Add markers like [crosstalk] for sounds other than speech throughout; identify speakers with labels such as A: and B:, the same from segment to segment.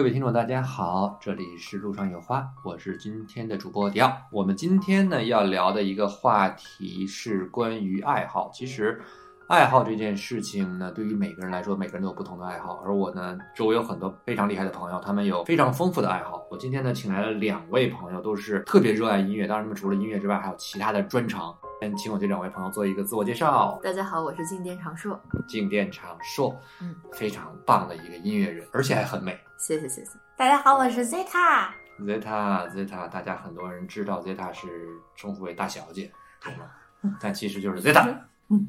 A: 各位听众，大家好，这里是路上有花，我是今天的主播迪奥。我们今天呢要聊的一个话题是关于爱好。其实，爱好这件事情呢，对于每个人来说，每个人都有不同的爱好。而我呢，周围有很多非常厉害的朋友，他们有非常丰富的爱好。我今天呢，请来了两位朋友，都是特别热爱音乐。当然，他们除了音乐之外，还有其他的专长。先请我这两位朋友做一个自我介绍。
B: 大家好，我是静电长硕。
A: 静电长硕，
B: 嗯，
A: 非常棒的一个音乐人，而且还很美。
B: 谢谢谢谢。
C: 大家好，我是 Zeta。
A: Zeta Zeta，大家很多人知道 Zeta 是称呼为大小姐，对吗？[laughs] 但其实就是 Zeta，嗯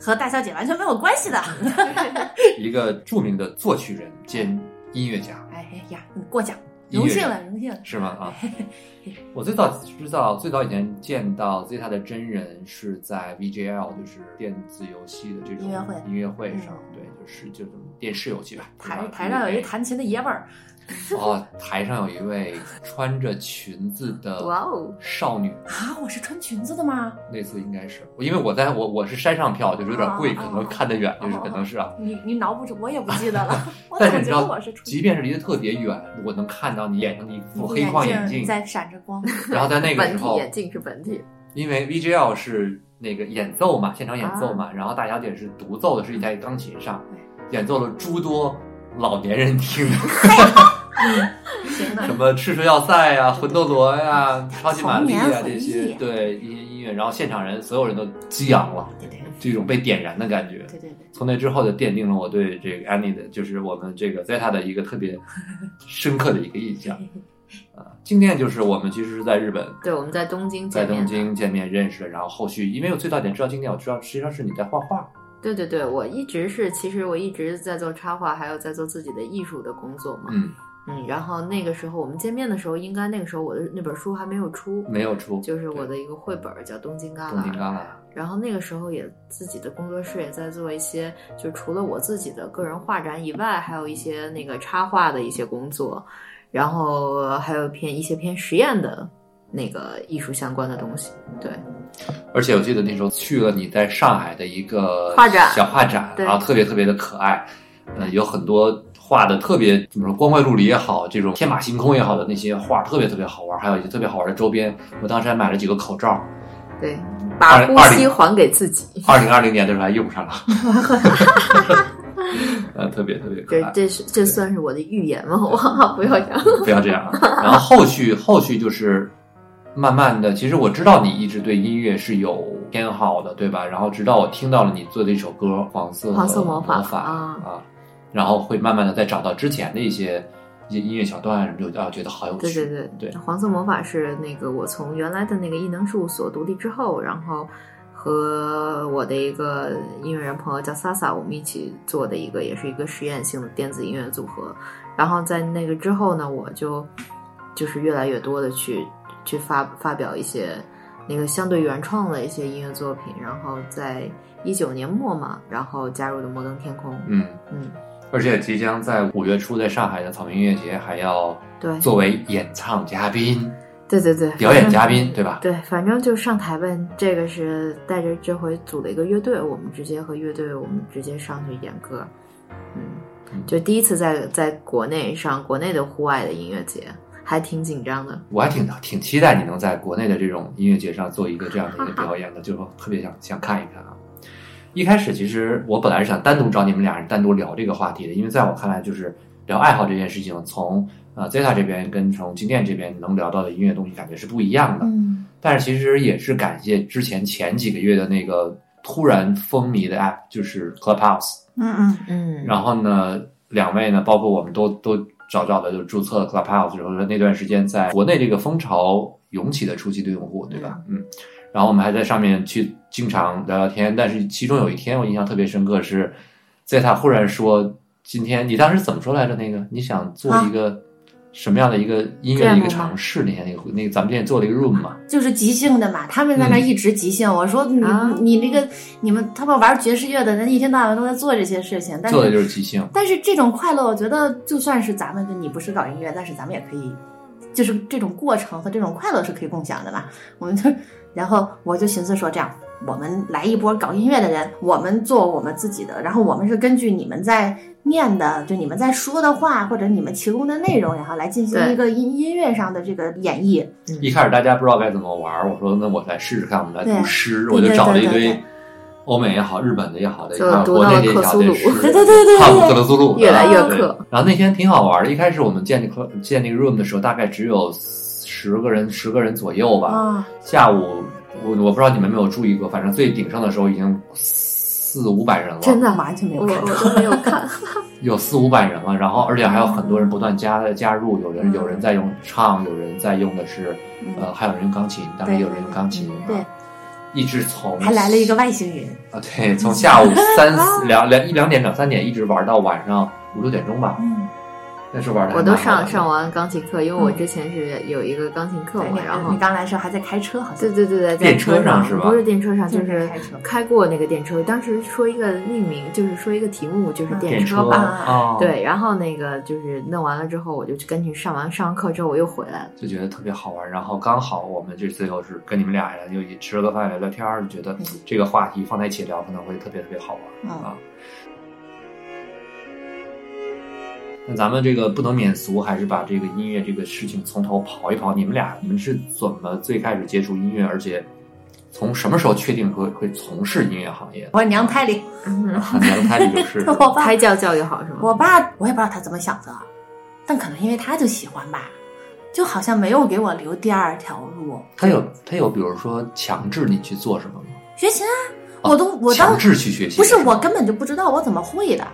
C: 和大小姐完全没有关系的。[laughs]
A: 一个著名的作曲人兼音乐家，
C: 哎呀，你过奖，荣幸了，荣幸了。
A: 是吗？啊，[laughs] 我最早知道，最早以前见到 Zeta 的真人是在 VGL，就是电子游戏的这种
C: 音乐会
A: 音乐会上，对，就是就是电视游戏吧。
C: 台台上有一弹琴的爷们儿，
A: 哦，台上有一位穿着裙子的
B: 哇哦
A: 少女，
C: 啊，我是穿裙子的吗？
A: 那次应该是，因为我在我我是山上票，就是有点贵，
C: 哦
A: 可能看得远，就是可能是啊。
C: 你你脑补着，我也不记得了。[laughs] 我
A: 但是你知道即便是离得特别远，我能看到你眼睛的一副黑框眼镜，
C: 在闪着光。
A: 然后在那 [laughs] 个时候，
B: 眼镜是本体，
A: 因为 VGL 是那个演奏嘛，现场演奏嘛，然后大小姐是独奏的，是一台钢琴上演奏了诸多老年人听的，[laughs]
C: 行的
A: 什，么赤蛇要塞呀、魂斗罗呀、超级玛丽啊这些，对一些音乐，然后现场人所有人都激昂了，
C: 对对
A: 这种被点燃的感觉。
C: 对对对。
A: 从那之后就奠定了我对这个 Annie 的，就是我们这个 Zeta 的一个特别深刻的一个印象。啊，[laughs] 今天就是我们其实是在日本，
B: 对，我们在东京
A: 在。东京见面认识的，然后后续因为我最早点知道今天我知道实际上是你在画画，
B: 对对对，我一直是，其实我一直在做插画，还有在做自己的艺术的工作嘛。
A: 嗯，
B: 嗯，然后那个时候我们见面的时候，应该那个时候我的那本书还没有出，
A: 没有出，
B: 就是我的一个绘本叫《东京旮旯》。
A: 东京旮旯，
B: 然后那个时候也自己的工作室也在做一些，就除了我自己的个人画展以外，还有一些那个插画的一些工作，然后还有偏一些偏实验的那个艺术相关的东西。对，
A: 而且我记得那时候去了你在上海的一个
B: 画展
A: 小画展，
B: 对
A: 然后特别特别的可爱，呃，有很多画的特别怎么说光怪陆离也好，这种天马行空也好的那些画特别特别好玩，还有一些特别好玩的周边，我当时还买了几个口罩，
B: 对，把呼吸还给自己。
A: 二零二零年的时候还用上了，[laughs] 呃，特别特别可
B: 这
A: 爱。
B: 这是这算是我的预言吗？我不要这样。
A: 不要这样。然后后续后续就是慢慢的，其实我知道你一直对音乐是有偏好的，对吧？然后直到我听到了你做的一首歌《黄色
B: 黄色魔
A: 法
B: 法》
A: 啊
B: 啊
A: 然后会慢慢的再找到之前的一些一些音乐小段，就啊觉得好有趣。
B: 对对对
A: 对
B: 黄色魔法是那个我从原来的那个异能事务所独立之后，然后和我的一个音乐人朋友叫萨萨，我们一起做的一个也是一个实验性的电子音乐组合。然后在那个之后呢，我就就是越来越多的去去发发表一些那个相对原创的一些音乐作品。然后在一九年末嘛，然后加入的摩登天空。
A: 嗯，
B: 嗯，
A: 而且即将在五月初在上海的草莓音乐节还要
B: 对，
A: 作为演唱嘉宾、
B: 对对对，
A: 表演嘉宾，对吧？[laughs]
B: 对，反正就上台问。这个是带着这回组了一个乐队，我们直接和乐队，我们直接上去演歌。嗯，就第一次在在国内上国内的户外的音乐节，还挺紧张的。
A: 我还挺挺期待你能在国内的这种音乐节上做一个这样的一个表演的，就是特别想想看一看啊。一开始其实我本来是想单独找你们俩人单独聊这个话题的，因为在我看来，就是聊爱好这件事情，从呃 Zeta 这边跟从金店这边能聊到的音乐东西感觉是不一样的。
C: 嗯，
A: 但是其实也是感谢之前前几个月的那个突然风靡的 app，就是 Clubhouse。
C: 嗯嗯，
B: 嗯，
A: 然后呢，两位呢，包括我们都都早早的就注册了 Clubhouse，然后那段时间在国内这个风潮涌起的初期的用户，对吧？嗯。然后我们还在上面去经常聊聊天，但是其中有一天我印象特别深刻是，在他忽然说：“今天你当时怎么说来着？那个你想做一个什么样的一个音乐的一个尝试？那天那个那个咱们之前做了一个 room 嘛，
C: 就是即兴的嘛，他们在那一直即兴。我说你、
B: 啊
C: 你那个你们他们玩爵士乐的人一天到晚都在做这些事情，但
A: 做的就是即兴。
C: 但是这种快乐，我觉得就算是咱们就你不是搞音乐，但是咱们也可以，就是这种过程和这种快乐是可以共享的吧。我们就，然后我就寻思说这样，我们来一波搞音乐的人，我们做我们自己的，然后我们是根据你们在念的，就你们在说的话或者你们提供的内容，然后来进行一个音音乐上的这个演绎。
A: 一开始大家不知道该怎么玩儿，我说那我来试试看，我们来读诗，我就找了一堆
C: 对对对
A: 欧美也好、日本的也好的，
B: 就
A: 还有
B: 读到了
A: 国内的也好
B: 克苏鲁。
A: 的诗，[laughs]
C: 对对对对
A: 哈姆
C: 对
A: 克鲁苏鲁，
B: 越来越
A: 对
B: 克。
A: 然后那天挺好玩的，一开始我们建那个建那个 room 的时候，大概只有十个人、十个人左右吧。
C: 啊，
A: 下午我我不知道你们有没有注意过，反正最顶上的时候已经四五百人了，
B: 真的
C: 完全没有
B: 我
C: 看。到。
B: 我都没有看，[laughs] [laughs]
A: 有四五百人了，然后而且还有很多人不断加加入，有人有人在用唱，有人在用的是呃，还有人用钢琴，当然也有人用钢琴，
C: 对。
A: 啊，一直从
C: 还来了一个外星人，
A: 啊，对，从下午三四 [laughs] 两两一两点两三点一直玩到晚上五六点钟吧，
C: 嗯，
A: 那时候玩的
B: 我都上上完钢琴课，因为我之前是有一个钢琴课，嘛，
C: 你
B: 然后
C: 你刚来的时候还在开车，好像
B: 对对对对，在
A: 电车
B: 车
A: 上是吧
B: 不是电车上，就
C: 就是
B: 是
C: 开车
B: 开过那个电车。当时说一个命名，就是说一个题目，就是
A: 电车
B: 车吧。
A: 啊，，
B: 对，然后那个就是弄完了之后，我就跟你上完上完课之后，我又回来了。
A: 就觉得特别好玩。然后刚好我们这次又是跟你们俩人，又也吃了个饭聊聊天儿，就觉得这个话题放在一起聊可能会特别特别好玩
C: 嗯
A: 啊。那咱们这个不能免俗，还是把这个音乐这个事情从头刨一刨。你们俩，你们是怎么最开始接触音乐，而且从什么时候确定会会从事音乐行业？
C: 我娘胎里，
B: 嗯，
A: 娘胎里就是 [laughs]
C: 我爸
B: 胎教教育好是吗？
C: 我爸我也不知道他怎么想的，但可能因为他就喜欢吧，就好像没有给我留第二条路。
A: 他有他有，比如说强制你去做什么吗？
C: 学琴啊，
A: 哦
C: 我都我当
A: 强制去学习，
C: 不是我根本就不知道我怎么会的，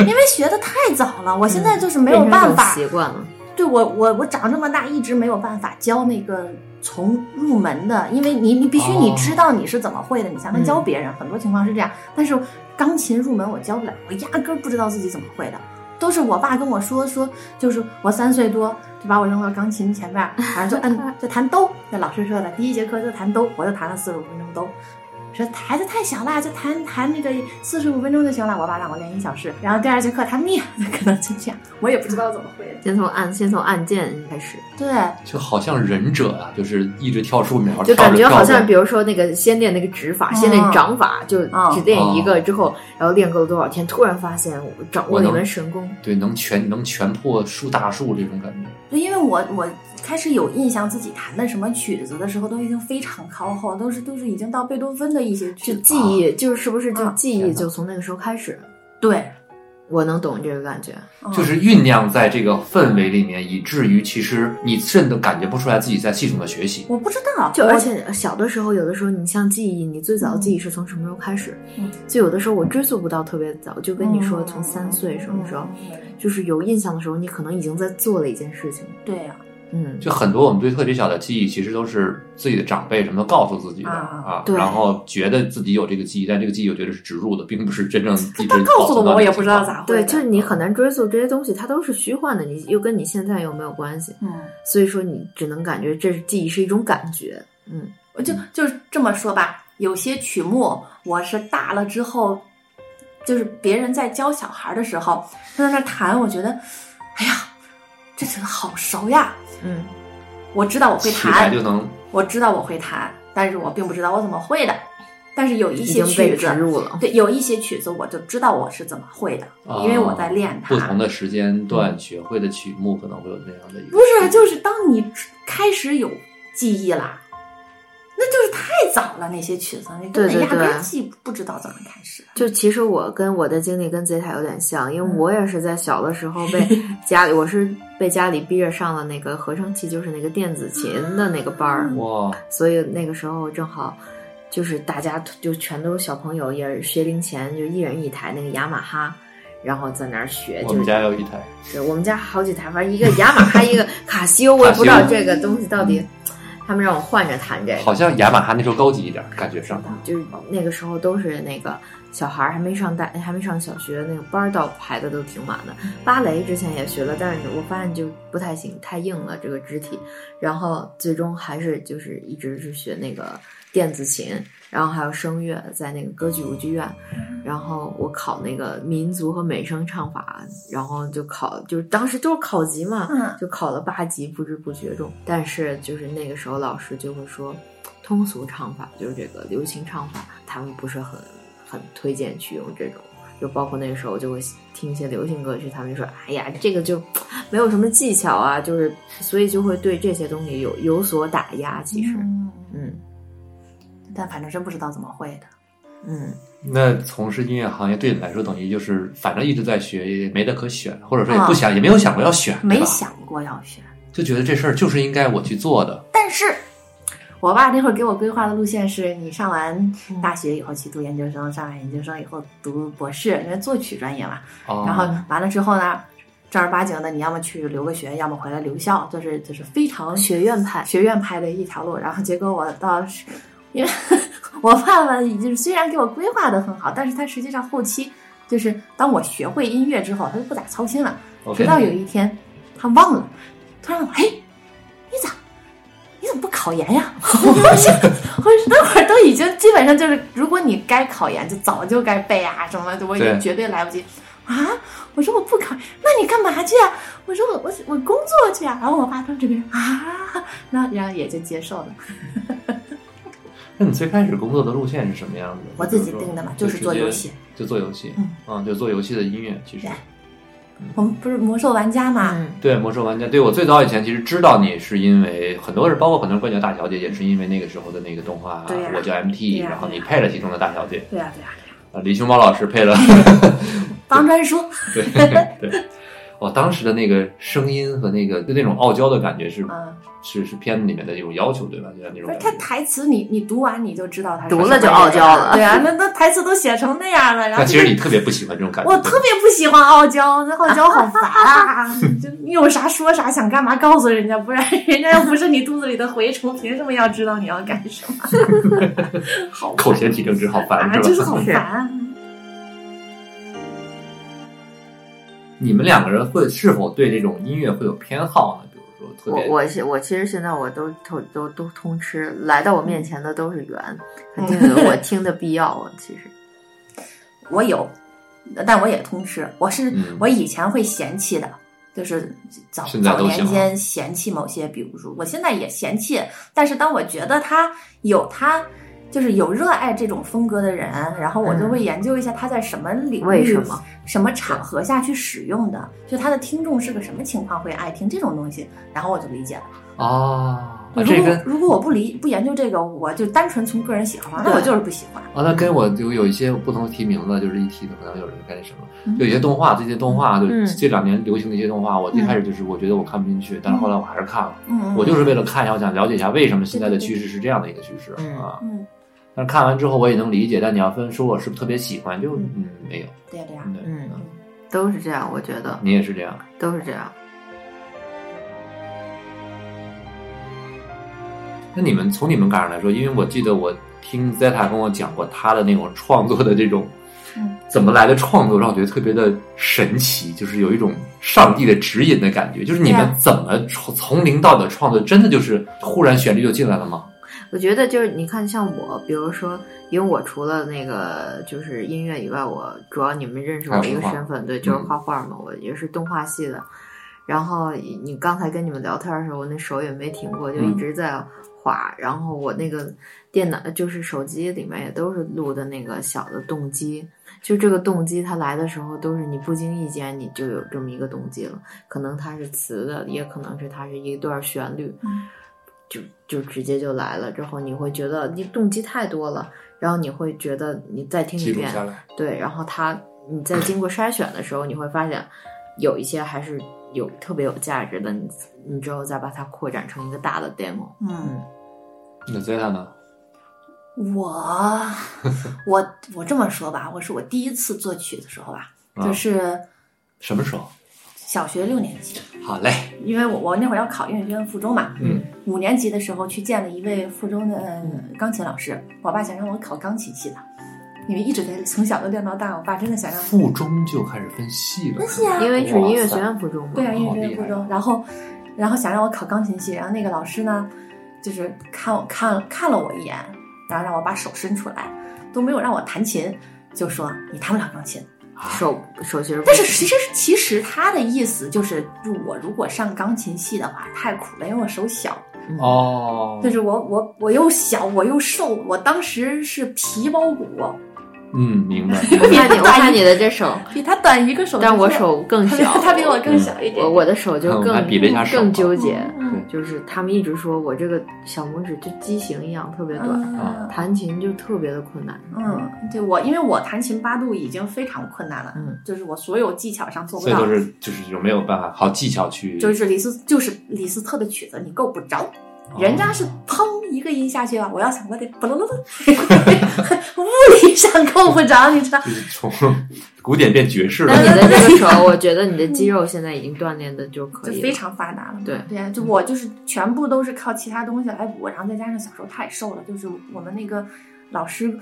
C: 因为学的太早了，我现在就是没有办法。
B: 习惯了。
C: 对我我我长这么大一直没有办法教那个从入门的，因为你你必须
A: 哦
C: 你知道你是怎么会的，你才能教别人。很多情况是这样，但是钢琴入门我教不了，我压根儿不知道自己怎么会的。都是我爸跟我说说，就是我三岁多就把我扔到钢琴前面，反正就摁 [laughs] 就弹哆，那老师说的第一节课就弹哆，我就弹了四十五分钟哆。说孩子太小了，就弹弹那个四十五分钟就行了。我爸让我练一小时，然后第二节课弹咪，[laughs] 可能就这样，我也不知道怎么会的。
B: 先从按先从按键开始，
C: 对，
A: 就好像忍者啊，就是一直跳树苗，
B: 就感觉好像比
A: 如
B: 如说那个先练那个指法，
C: 嗯
B: 先练掌法，就
C: 嗯
B: 只练一个之后，然后练够了多少天，突然发现我掌握了一门神功。
A: 对能全能全破树大树这种感觉。
C: 对，因为我我开始有印象自己弹的什么曲子的时候，都已经非常靠后，都是都是已经到贝多芬的一些曲
B: 就
C: 子。
B: 记忆，就是是不是就
C: 嗯
B: 记忆就从那个时候开始？
C: 对，
B: 我能懂这个感觉。
C: 嗯
A: 就是酝酿在这个氛围里面，以至于其实你甚至感觉不出来自己在系统的学习。
C: 我不知道，
B: 就而且小的时候，有的时候你像记忆，你最早的记忆是从什么时候开始？
C: 嗯
B: 就有的时候我追溯不到特别早，就跟你说
C: 嗯
B: 从三岁什么时候，
C: 嗯
B: 就是有印象的时候，你可能已经在做了一件事情。
C: 对呀、
B: 嗯，
A: 就很多我们对特别小的记忆，其实都是自己的长辈什么都告诉自己的
C: 啊
A: 然后觉得自己有这个记忆，但这个记忆我觉得是植入的，并不是真正一直
C: 他告诉了我，我也不知道
A: 咋。
B: 对，
C: 咋会的。
B: 就是你很难追溯这些东西，它都是虚幻的，你又跟你现在又没有关系，
C: 嗯，
B: 所以说你只能感觉这是记忆是一种感觉。嗯，
C: 我就就这么说吧，有些曲目我是大了之后，就是别人在教小孩的时候，他在那弹，我觉得，哎呀，这曲子好熟呀，
B: 嗯，
C: 我知道我会弹，
A: 就能
C: 我知道我会弹，但是我并不知道我怎么会的。但是有一些
B: 经被植
C: 曲子，
B: 入了。
C: 对，有一些曲子我就知道我是怎么会的，因为我在练它。
A: 不同的时间段学会的曲目可能会有那样的一个。
C: 不是，就是当你开始有记忆啦，那就是太早了，那些曲子，你根本
B: 对对
C: 压根儿
B: 对
C: 记不知道怎么开始。
B: 就其实我跟我的经历跟 Zeta 有点像，因为
C: 嗯
B: 我也是在小的时候被 [laughs] 家里，我是被家里逼着上了那个合成器，就是那个电子琴的那个班儿，
A: 哇，
B: 所以那个时候正好就是大家就全都是小朋友，也是学龄前，就一人一台那个雅马哈。然后在那儿学，
A: 我们家有一台，
B: 对我们家好几台，反正一个雅马哈，一个卡西欧，我也不知道这个东西到底。他们让我换着弹这个，
A: 好像雅马哈那时候高级一点，感觉上。
B: 就是那个时候都是那个小孩儿还没上大还没上小学，那个班儿倒排的都挺满的。芭蕾之前也学了，但是我发现就不太行，太硬了这个肢体。然后最终还是就是一直是学那个电子琴，然后还有声乐，在那个歌剧舞剧院。然后我考那个民族和美声唱法，然后就考，就是当时都是考级嘛，
C: 嗯
B: 就考了八级，不知不觉中。但是就是那个时候老师就会说，通俗唱法，就是这个流行唱法，他们不是很很推荐去用这种。就包括那个时候，就会听一些流行歌曲，他们就说：“哎呀，这个就没有什么技巧啊，就是所以就会对这些东西有有所打压。其实，
C: 嗯，
B: 嗯
C: 但反正真不知道怎么会的。
B: 嗯，
A: 那从事音乐行业对你来说，等于就是反正一直在学，也没得可选，或者说也不想，也没有想过要选，
C: 没想过要选，
A: 就觉得这事儿就是应该我去做的。
C: 但是。我爸那会儿给我规划的路线是你上完大学以后去读研究生，上完研究生以后读博士，因为作曲专业嘛。
A: 哦、
C: 然后完了之后呢，正儿八经的，你要么去留个学，要么回来留校，就是就是非常
B: 学院派
C: 学院派的一条路。然后结果我到，因为 [laughs] 我爸爸就是虽然给我规划的很好，但是他实际上后期就是当我学会音乐之后，他就不咋操心了。直到有一天他忘了，突然我嘿，你咋你怎么不考研呀？[laughs] 我说我说那会儿都已经基本上就是，如果你该考研，就早就该背啊什么的，我已
A: 经
C: 绝对来不及啊！我说我不考，那你干嘛去啊？我说我我我工作去啊。然后我爸当这边啊，那然后也就接受了。
A: 那你最开始工作的路线是什么样子？
C: 我自己定的嘛，就是做游戏。，
A: 就做游戏，
C: 嗯
A: 啊，就做游戏的音乐。其实
C: 我们不是魔兽玩家嘛，
B: 嗯
A: 对魔兽玩家，对我最早以前其实知道你是因为很多人，包括很多人关你叫大小姐，也是因为那个时候的那个动画我叫 MT，
C: 呀
A: 然后你配了其中的大小姐，
C: 对呀、对呀、对呀、
A: 啊，李熊猫老师配了，[laughs]
C: 方专书，
A: 对对，我当时的那个声音和那个就那种傲娇的感觉是
C: 嗯，
A: 是是片子里面的一种要求，对吧？就像那种
C: 不是他。台词你你读完你就知道他是
B: 读了就
C: 什么人
B: 傲娇了
C: 对啊，那那台词都写成那样了，然后
A: 其实你特别不喜欢这种感觉，
C: 我特别不喜欢傲娇，那傲娇好烦啊！[laughs] 就你有啥说啥，想干嘛告诉人家，不然人家又不是你肚子里的蛔虫，凭什么要知道你要干什么？好 [laughs]
A: 口嫌体正直，好烦，
C: 啊，
A: 是吧？
C: 就是好烦。
A: 你们两个人会是否对这种音乐会有偏好呢？比如说特别
B: 我我现我其实现在我都都都都通吃，来到我面前的都是缘，肯定有我听的必要啊。其实，[laughs]
C: 我有，但我也通吃。我是、
A: 嗯
C: 我以前会嫌弃的，就是早早年间嫌弃某些，比如说我现在也嫌弃，但是当我觉得他有他。就是有热爱这种风格的人，然后我就会研究一下他在什么领域、
B: 什么、
C: 什么场合下去使用的，就他的听众是个什么情况会爱听这种东西，然后我就理解了。
A: 哦，
C: 如果如果我不理不研究这个，我就单纯从个人喜好上，那我就是不喜欢。
A: 啊，那跟我就有一些不同提名字，就是一提的可能有人该那什么，
C: 就
A: 有一些动画，这些动画就
B: 嗯。
A: 这两年流行的一些动画，我一开始就是我觉得我看不进去，但是后来我还是看了，
C: 嗯，
A: 我就是为了看一下，我想了解一下为什么现在的趋势是这样的一个趋势
B: 嗯。
A: 啊。
C: 嗯，
A: 但是看完之后我也能理解，但你要分说我是不是特别喜欢，就嗯没有，
C: 对呀对
B: 嗯，都是这样，我觉得
A: 你也是这样。
B: 都是这样。
A: 那你们从你们感上来说，因为我记得我听 Zeta 跟我讲过他的那种创作的这种
C: 嗯
A: 怎么来的创作，让我觉得特别的神奇，就是有一种上帝的指引的感觉。就是你们怎么从从零到的创作，真的就是忽然旋律就进来了吗？
B: 我觉得就是你看，像我，比如说，因为我除了那个就是音乐以外，我主要你们认识我一个身份，对，就是
A: 嗯
B: 画画嘛，我也是动画系的。然后你刚才跟你们聊天的时候，我那手也没停过，就一
A: 嗯
B: 直在画。然后我那个电脑就是手机里面也都是录的那个小的动机，就这个动机它来的时候都是你不经意间你就有这么一个动机了，可能它是词的，也可能是它是一段旋律。
C: 嗯
B: 就就直接就来了，之后你会觉得你动机太多了，然后你会觉得你再听一遍。对，然后它你在经过筛选的时候，你会发现有一些还是有特别有价值的，你你之后再把它扩展成一个大的 demo，
C: 嗯，
A: 那 Zeta 呢？
C: 我 [laughs] 我我这么说吧，我是我第一次作曲的时候吧，
A: 啊
C: 就是
A: 什么时候？
C: 小学六年级，
A: 好嘞，
C: 因为我我那会儿要考音乐学院附中嘛，
A: 嗯，
C: 五年级的时候去见了一位附中的呃钢琴老师，我爸想让我考钢琴系的，因为一直在从小就练到大，我爸真的想让
A: 附中就开始分系了，
C: 分系啊。
B: 因为是音乐学院附中嘛，
C: 对啊，音乐学院附中，然后然后想让我考钢琴系，然后那个老师呢，就是看我看看了我一眼，然后让我把手伸出来，都没有让我弹琴，就说你弹不了钢琴。
B: 手手其实不
C: 但是其实其实他的意思就是，就我如果上钢琴系的话太苦了，因为我手小，
B: 嗯
A: 哦，
C: 就是我我我又小我又瘦，我当时是皮包骨，
A: 嗯，明白。[laughs]
B: 我看你，我看你的这手，[laughs]
C: 比他短一个手指，
B: 但我手更小，[laughs]
C: 他比我更小一点。
B: 我我的手就更
A: 比了一下手
B: 更纠结，
C: 嗯
B: 就是他们一直说我这个小拇指就畸形一样，特别短，
C: 嗯
B: 弹琴就特别的困难。
C: 嗯，对我，因为我弹琴八度已经非常困难了，
B: 嗯，
C: 就是我所有技巧上做不到。
A: 所以都，是就是有没有办法好技巧去，
C: 就是李斯就是李斯特的曲子你够不着，
A: 哦
C: 人家是砰一个音下去啊，我要想我得不噜噜噜，物理上够不着，你知道？
A: 从古典变爵士了
B: 那。你的 [laughs] 这个手，我觉得你的肌肉现在已经锻炼的就可以，
C: 就非常发达了。
B: 对
C: 对呀、就我就是全部都是靠其他东西来补，然后再加上小时候太瘦了，就是我们那个老师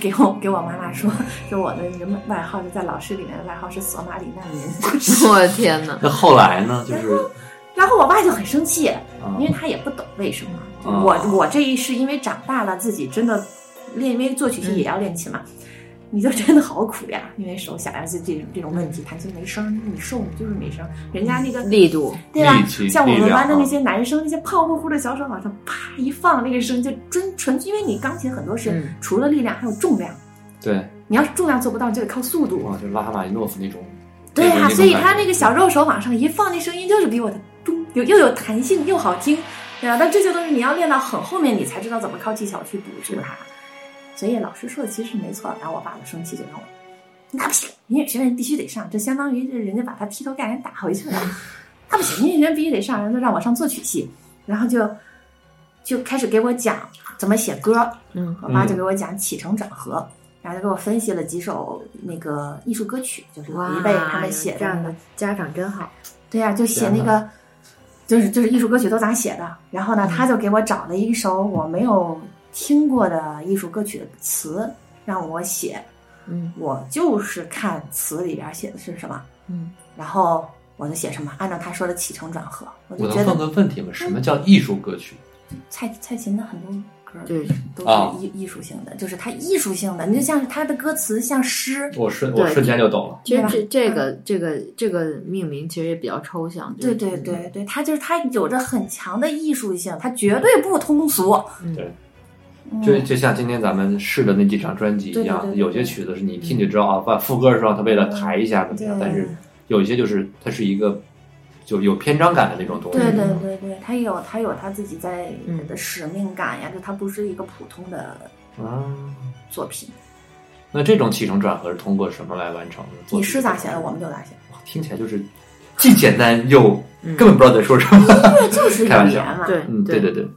C: 给我给我妈妈说，就我的那个外号就在老师里面的外号是索马里难民。[laughs] [laughs]
B: 我的天哪！
A: 那后来呢？就是
C: 然后我爸就很生气，
A: 啊
C: 因为他也不懂为什么。我我这一是因为长大了，自己真的练，因为作曲系也要练琴嘛。你就真的好苦呀，因为手小呀，就这种这种问题，弹琴没声，你瘦你就是没声。人家那个
B: 力度，
C: 对吧？像我们班的那些男生，那些胖乎乎的小手往上啪一放，那个声就纯纯，因为你钢琴很多是
B: 嗯
C: 除了力量还有重量，
A: 对，
C: 你要是重量做不到，你就得靠速度。
A: 哇，就拉赫玛尼诺夫那种。
C: 对呀、所以他那个小肉手往上一放，那声音就是比我的咚有又有弹性又好听，对吧？但这些东西你要练到很后面，你才知道怎么靠技巧去补足它。所以老师说的其实是没错，然后我爸就生气，就让我那不行，音乐学院必须得上，这相当于是人家把他劈头盖脸打回去了。[laughs] 那不行，音乐学院必须得上，然后让我上作曲系，然后就就开始给我讲怎么写歌，
B: 嗯
C: 我爸就给我讲起承转合，然后就给我分析了几首那个艺术歌曲，就是
B: 哇，
C: 一辈他们写
B: 这样的家长真好。
C: 对呀、就写那个，就是就是艺术歌曲都咋写的。然后呢，他就给我找了一首我没有听过的艺术歌曲的词，让我写。
B: 嗯
C: 我就是看词里边写的是什么，
B: 嗯，
C: 然后我就写什么，按照他说的起承转合。我就觉得问
A: 个问题吗？什么叫艺术歌曲？
C: 蔡蔡琴的很多歌
B: 对，
C: 都
A: 啊
C: 是艺艺术性的，就是它艺术性的，你就像是它的歌词像诗，
A: 我瞬我瞬间就懂了。
B: 其实这这个这个这个命名其实也比较抽象。
C: 对对对对，它就是它有着很强的艺术性，它绝对不通俗。
B: 嗯
A: 对
C: 嗯，
A: 就就像今天咱们试的那几张专辑一样，
C: 对对对对
A: 有些曲子是你一听就知道啊，把副歌的时候他为了抬一下怎么样，但是有一些就是它是一个就有篇章感的那种东西。
C: 对对对对，他有他有他自己在
B: 嗯
C: 的使命感呀，就他不是一个普通的
A: 啊，
C: 作品。
A: 那这种起承转合是通过什么来完成的？
C: 你是咋写的，我们就咋写。
A: 哇听起来就是既简单又
B: 嗯
A: 根本不知道在说什么。
C: 对就是语
A: 开玩笑
C: 言嘛。[laughs]
B: 对
A: 嗯，对对对。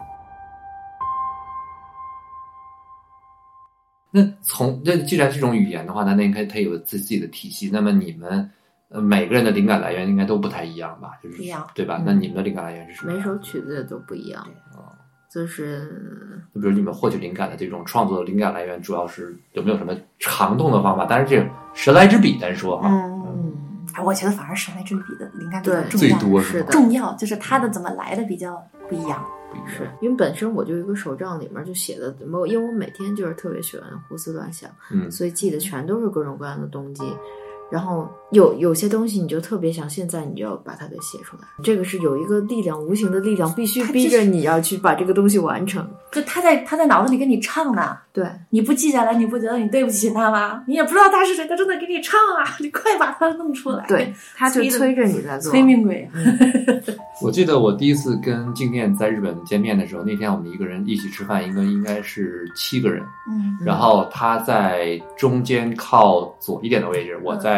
A: 那从那既然这种语言的话，那那应该它有自自己的体系。那么你们呃每个人的灵感来源应该都不太一样吧？就是
C: 一样
A: 对吧？
B: 嗯
A: 那你们的灵感来源是什么？
B: 每首曲子都不一样，就是
A: 就比如你们获取灵感的这种创作的灵感来源，主要是有没有什么常动的方法？但是，这种神来之笔咱说哈，
C: 嗯，
B: 嗯，
C: 哎，我觉得反而神来之笔的灵感比较重要，
A: 多？
B: 是的
C: 重要就是它的怎么来的比较不一样。
B: 是因为本身我就有一个手账里面就写的，我因为我每天就是特别喜欢胡思乱想，
A: 嗯
B: 所以记的全都是各种各样的动机。然后有有些东西你就特别想现在你就要把它给写出来，这个是有一个力量，无形的力量必须逼着你要去把这个东西完成。
C: 就他在他在脑子里跟你唱呢，
B: 对，
C: 你不记下来，你不觉得你对不起他吗？你也不知道他是谁，他正在给你唱啊！你快把他弄出来。
B: 对，[laughs] 他就
C: 催着
B: 你在做。[laughs]
C: 催命鬼。[laughs]
A: 我记得我第一次跟静电在日本见面的时候，那天我们一个人一起吃饭，一个应该是七个人，
C: 嗯
A: 然后他在中间靠左一点的位置，我在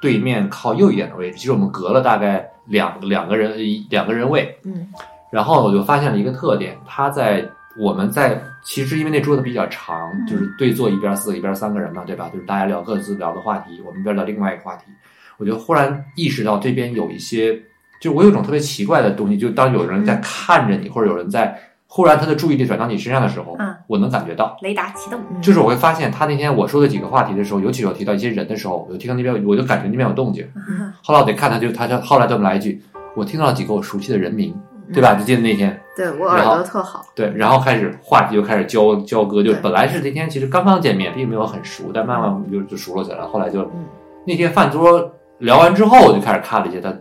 A: 对面靠右一点的位置。其实我们隔了大概两两个人一两个人位，
B: 嗯
A: 然后我就发现了一个特点，他在我们在其实因为那桌子比较长，
C: 嗯
A: 就是对坐一边四个一边三个人嘛，对吧？就是大家聊各自聊的话题，我们一边聊另外一个话题。我就忽然意识到这边有一些，就我有一种特别奇怪的东西，就当有人在
C: 嗯
A: 看着你，或者有人在忽然他的注意力转到你身上的时候，
C: 嗯
A: 我能感觉到。
C: 雷达启动。
B: 嗯
A: 就是我会发现，他那天我说的几个话题的时候，尤其是我提到一些人的时候，我就听到那边，我就感觉那边有动静。
C: 嗯
A: 后来我得看他就他就后来对我们来一句，我听到了几个我熟悉的人名，对吧？就记得那天，
B: 对我耳朵特好。
A: 对，然后开始话题就开始交交割，就本来是那天其实刚刚见面，并没有很熟，但慢慢我们就就熟络起来了。后来就
B: 嗯
A: 那天饭桌聊完之后，我就开始看了一些他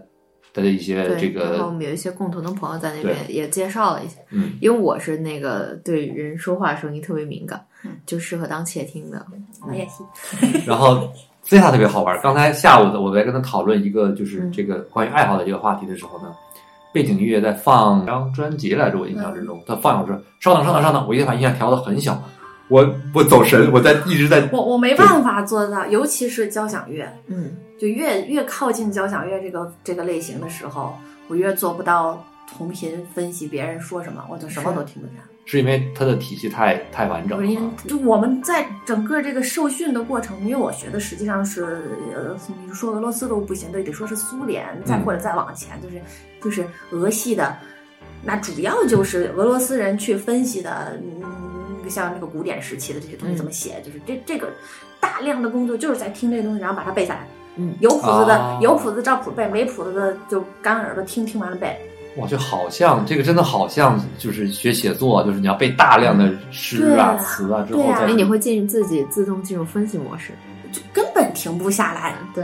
A: 他的一些，这个
B: 然后我们有一些共同的朋友在那边也介绍了一下，
A: 嗯
B: 因为我是那个对人说话声音特别敏感
C: 嗯，
B: 就适合当窃听的。
C: 我也是。
A: 然后 C 塔特别好玩。刚才下午的我在跟他讨论一个就是
B: 嗯
A: 这个关于爱好的这个话题的时候呢，背景音乐在放张专辑来着，我印象之中，他放我说稍等稍等稍等，我一定把音量调的很小，我我走神，我在一直在
C: 我我没办法做到，尤其是交响乐，
B: 嗯，
C: 就越越靠近交响乐这个这个类型的时候，我越做不到同频分析别人说什么，我就什么都听不见。
A: 是因为它的体系太太完整
C: 不是因为。就我们在整个这个受训的过程，因为我学的实际上是呃，你说俄罗斯都不行，都得说是苏联，再
A: 嗯
C: 或者再往前，就是就是俄系的，那主要就是俄罗斯人去分析的，嗯，像那个古典时期的这些东西怎么写，就是这这个大量的工作就是在听这个东西，然后把它背下来。
B: 嗯
C: 有谱子的、
A: 哦
C: 有谱子照谱背，没谱子的就干耳朵听，听完了背。
A: 哇，就好像这个真的好像就是学写作，就是你要背大量的诗啊、词啊之后
C: 对啊
A: 再
B: 所以你会进自己自动进入分析模式。
C: 就根本停不下来。
B: 对，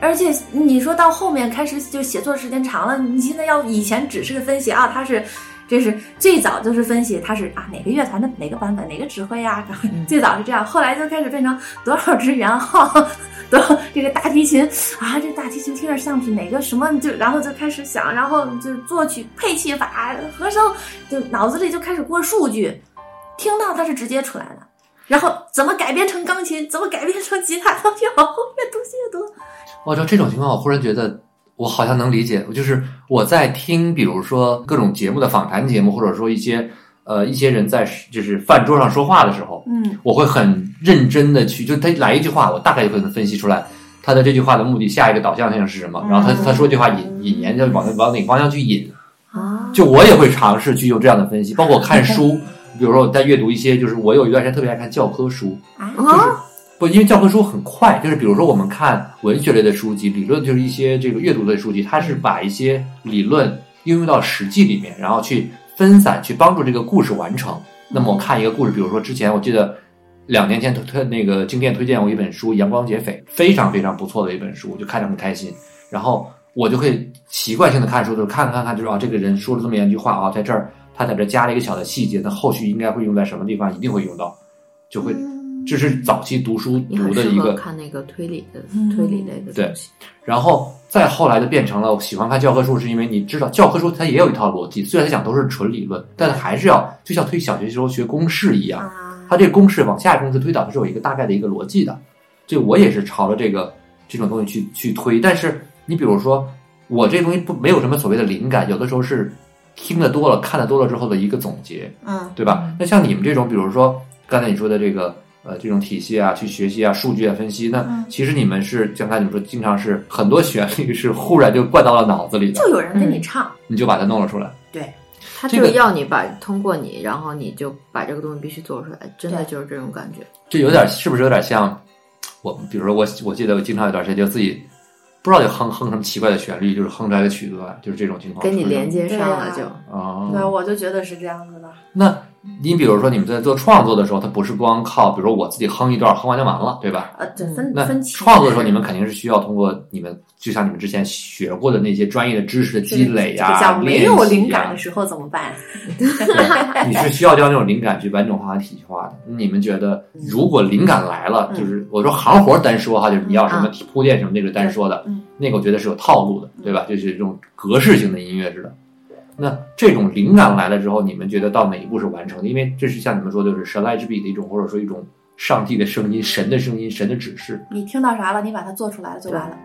C: 而且你说到后面开始就写作时间长了，你现在要以前只是个分析啊，它是。这是最早就是分析它是啊哪个乐团的哪个版本哪个指挥啊，最早是这样，后来就开始变成多少支圆号，[laughs] 多少这个大提琴啊，这大提琴听着像是哪个什么，就然后就开始想，然后就作曲配器法和声，就脑子里就开始过数据，听到它是直接出来的，然后怎么改编成钢琴，怎么改编成吉他，东西往后越东西越多。
A: 我操这种情况，我忽然觉得我好像能理解，就是我在听，比如说各种节目的访谈节目，或者说一些呃一些人在就是饭桌上说话的时候，
C: 嗯，
A: 我会很认真的去，就他来一句话，我大概就可能分析出来他的这句话的目的，下一个导向性是什么，然后他他说这句话引引言就往往哪个方向去引，
B: 啊，
A: 就我也会尝试去用这样的分析，包括看书，比如说我在阅读一些，就是我有一段时间特别爱看教科书，
C: 啊，
A: 就是不，因为教科书很快，就是比如说我们看文学类的书籍，理论就是一些这个阅读类书籍，它是把一些理论应用到实际里面，然后去分散，去帮助这个故事完成。那么我看一个故事，比如说之前我记得两年前推推那个静电推荐我一本书《阳光劫匪》，非常非常不错的一本书，我就看着很开心，然后我就会习惯性的看书，就是看看看，就是啊，这个人说了这么一句话啊，在这儿他在这加了一个小的细节，那后续应该会用在什么地方，一定会用到，就会。这是早期读书读的一个，
B: 看那个推理的
C: 嗯
B: 推理类的
A: 对
B: 东西。
A: 然后再后来就变成了我喜欢看教科书，是因为你知道教科书它也有一套逻辑，虽然它讲都是纯理论，但还是要就像推小学时候学公式一样，
C: 啊，
A: 它这个公式往下公式推导，它是有一个大概的一个逻辑的。这我也是朝着这个这种东西去去推，但是你比如说我这东西不没有什么所谓的灵感，有的时候是听得多了、看得多了之后的一个总结，
C: 嗯
A: 对吧？那像你们这种，比如说刚才你说的这个呃这种体系啊，去学习啊、数据啊分析，那
C: 嗯
A: 其实你们是像刚才你们说，经常是很多旋律是忽然就灌到了脑子里的
C: 就，有人跟你唱，
A: 你就把它弄了出来。
C: 对，
B: 他就
A: 这个
B: 要你把通过你，然后你就把这个东西必须做出来，真的就是这种感觉。
A: 这有点是不是有点像我？比如说我我记得我经常有段时间就自己不知道就哼哼什么奇怪的旋律，就是哼出来的曲子来，就是这种情况。
B: 跟你连接上了就，
A: 啊。
C: 对，我就觉得是这样子的。
A: 那你比如说你们在做创作的时候，它不是光靠，比如说我自己哼一段，哼完就完了，对吧？
C: 呃，这
B: 嗯
A: 那
C: 分分。
A: 创作的时候，你们肯定是需要通过你们，就像你们之前学过的那些专业的知识的积累呀、
C: 没有灵感的时候怎么办？
A: 对，你是需要将这种灵感去完整化、体系化的。你们觉得，如果灵感来了，
C: 嗯
A: 就是我说行活单说哈，就是你要什么铺垫什么那个单说的
C: 嗯，
A: 那个我觉得是有套路的，对吧？就是这种格式性的音乐似的。那这种灵感来了之后，你们觉得到哪一步是完成的？因为这是像你们说的，就是神来之笔的一种，或者说一种上帝的声音、神的声音、神的指示。
C: 你听到啥了？你把它做出来了就完了。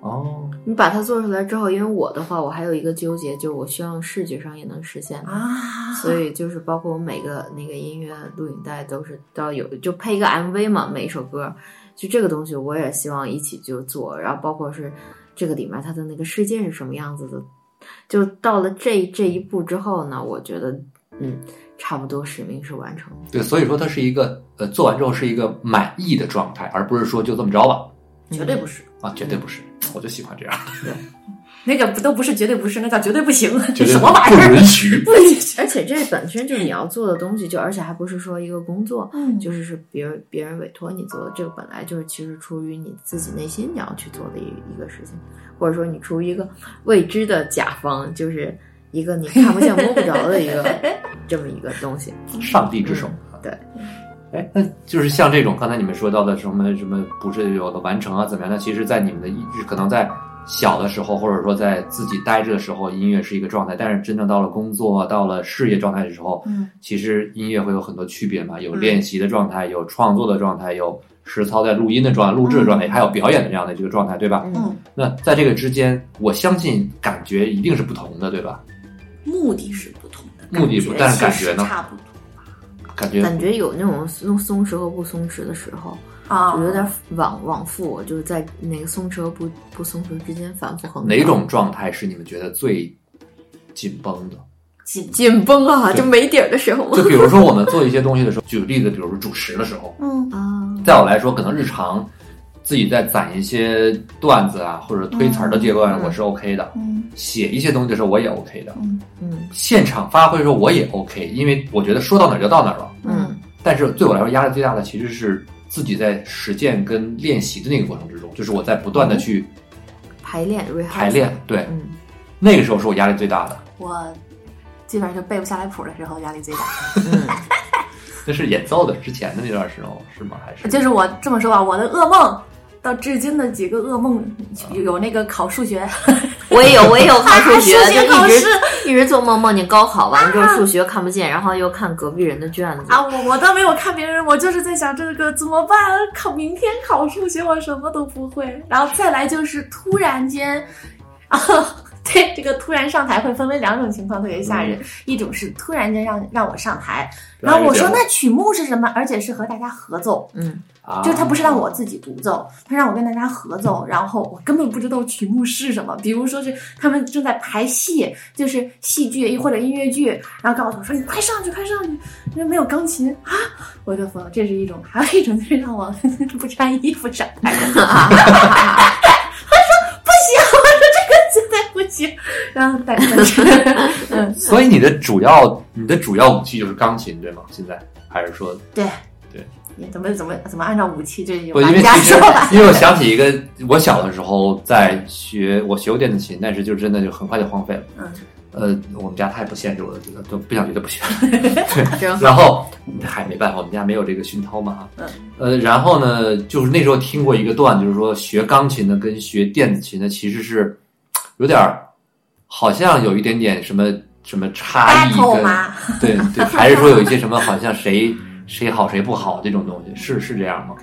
A: 哦，
B: 你把它做出来之后，因为我的话，我还有一个纠结，就是我希望视觉上也能实现
C: 啊，
B: 所以就是包括我每个那个音乐录影带都是都要有，就配一个 MV 嘛，每一首歌，就这个东西我也希望一起就做，然后包括是这个里面它的那个世界是什么样子的，就到了这这一步之后呢，我觉得嗯，差不多使命是完成。
A: 对，所以说它是一个呃，做完之后是一个满意的状态，而不是说就这么着吧。
C: 绝对不是。
A: 啊，绝对不是，我就喜欢这样。
C: 那个不都不是绝对不是，那叫绝对不行，
A: 这
C: 什么玩意儿不？
A: 允许。[laughs]
C: 不允许。
B: 而且这本身就是你要做的东西，就而且还不是说一个工作，
C: 嗯
B: 就是是别人别人委托你做的，这个本来就是其实出于你自己内心你要去做的一一个事情，或者说你出于一个未知的甲方，就是一个你看不见摸不着的一个 [laughs] 这么一个东西。
A: 上帝之手。
B: 嗯对，
A: 哎，那就是像这种刚才你们说到的什么什么不是有的完成啊，怎么样？那其实，在你们的意可能在小的时候，或者说在自己待着的时候，音乐是一个状态，但是真正到了工作、到了事业状态的时候，
C: 嗯，
A: 其实音乐会有很多区别嘛，有练习的状态，有创作的状态，有实操在录音的状态、录制的状态，还有表演的这样的这个状态，对吧？
B: 嗯，
A: 那在这个之间，我相信感觉一定是不同的，对吧？
C: 目的是不同的，
A: 目的不但是感觉呢？
C: 差不多
A: 感觉。
B: 感觉有那种松松弛和不松弛的时候，
C: 啊，
B: 就有点往往复，就是在那个松弛和不不松弛之间反复横跳。
A: 哪种状态是你们觉得最紧绷的？
C: 紧
B: 紧绷啊，就没底儿的时候。
A: 就比如说我们做一些东西的时候，举个例子，比如说主持的时候，
C: 嗯。
B: 啊，
A: 在我来说，可能日常自己在攒一些段子啊，或者推词儿的阶段，
B: 嗯
A: 我是 OK 的；
C: 嗯。
A: 写一些东西的时候，我也 OK 的；
C: 嗯。
B: 嗯。
A: 现场发挥的时候，我也 OK，因为我觉得说到哪儿就到哪儿了。
B: 嗯。
A: 但是对我来说，压力最大的其实是自己在实践跟练习的那个过程之中，就是我在不断的去
B: 排练
A: 排练，对，
B: 嗯。
A: 那个时候是我压力最大的。
C: 我基本上就背不下来谱的时候压力最大。[laughs]
B: 嗯，
A: 那是演奏的之前的那段时候是吗？还是？
C: 就是我这么说吧，我的噩梦到至今的几个噩梦有有那个考数学，[laughs]
B: 我也有我也有考数学，
C: 数学
B: 就一直
C: 考试
B: 一直做梦，梦见高考完之后数学看不见，然后又看隔壁人的卷子
C: 啊，我我倒没有看别人，我就是在想这个怎么办？考明天考数学，我什么都不会。然后再来就是突然间，啊，[laughs] 对，这个突然上台会分为两种情况，特别吓人。一种是突然间让让我上台，然后我说那曲目是什么？而且是和大家合奏，
B: 嗯
A: 啊
C: 就是他不是让我自己独奏，他让我跟大家合奏，然后我根本不知道曲目是什么。比如说是他们正在排戏，就是戏剧或者音乐剧，然后告诉我说你快上去，快上去，因为没有钢琴啊，我就疯了。这是一种，还有一种就是让我 [laughs] 不穿衣服上台。[laughs] 他说不行，我说这个现在不行，然后但但是嗯 [laughs]
A: 所以你的主要你的主要武器就是钢琴，对吗？现在还是说
C: 对
A: 对。
C: 你怎么怎么怎么按照武器这有
A: 不，因为
C: 玩家
A: 其实
C: 说法？
A: 因为我想起一个，我小的时候在学，我学过电子琴，但是就真的就很快就荒废了。
C: 嗯
A: 呃，我们家太不限制我了，这个都不想学就不学。[laughs] 对，然后还没办法，我们家没有这个熏陶嘛。
C: 嗯
A: 呃，然后呢，就是那时候听过一个段，就是说学钢琴的跟学电子琴的其实是有点儿，好像有一点点什么什么差异跟？对对，还是说有一些什么好像谁谁好谁不好这种东西，是是这样吗？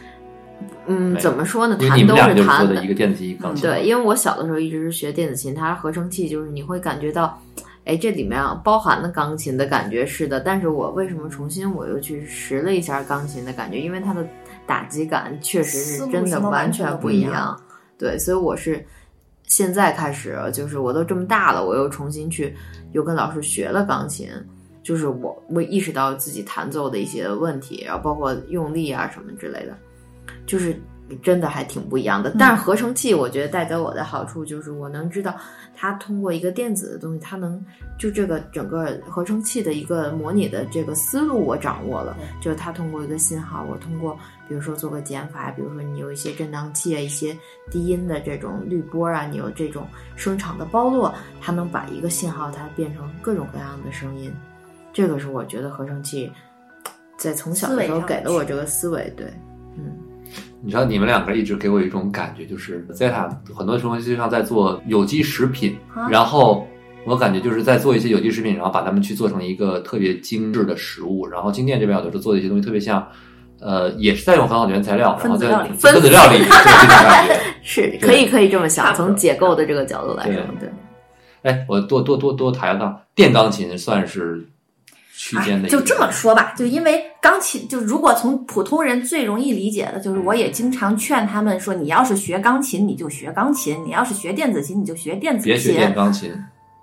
B: 嗯，怎么说呢？
A: 你们
B: 弹都
A: 俩就是做
B: 弹
A: 的一个电子琴，钢琴。
B: 对，因为我小的时候一直是学电子琴，它合成器就是你会感觉到，哎，这里面啊包含了钢琴的感觉是的。但是我为什么重新我又去拾了一下钢琴的感觉？因为它的打击感确实是真的完全不一
C: 样
B: 对，所以我是现在开始，就是我都这么大了，我又重新去又跟老师学了钢琴。就是我我意识到自己弹奏的一些问题，然后包括用力啊什么之类的，就是真的还挺不一样的。但是合成器，我觉得带给我的好处就是，我能知道它通过一个电子的东西，它能就这个整个合成器的一个模拟的这个思路我掌握了，就是它通过一个信号，我通过比如说做个减法，比如说你有一些震荡器啊，一些低音的这种滤波啊，你有这种声场的包络，它能把一个信号它变成各种各样的声音。这个是我觉得合成器在从小的时候给了我这个思维，对，嗯。
A: 你知道，你们两个一直给我一种感觉，就是 Zeta 很多时候就像在做有机食品，
C: 啊
A: 然后我感觉就是在做一些有机食品，然后把它们去做成一个特别精致的食物。然后金店这边有的时候做的一些东西特别像，呃，也是在用很好的原材料，然后在
C: 分子料理
A: 料理，对这种感觉。[laughs]
B: 是可以可以这么想，从解构的这个角度来说，对。
A: 哎，我多多多多谈到电钢琴算是区间的、
C: 哎就这么说吧，就因为钢琴，就如果从普通人最容易理解的，就是我也经常劝他们说，你要是学钢琴，你就学钢琴；你要是学电子琴，你就学电子
A: 别学
C: 琴。
A: 电钢琴，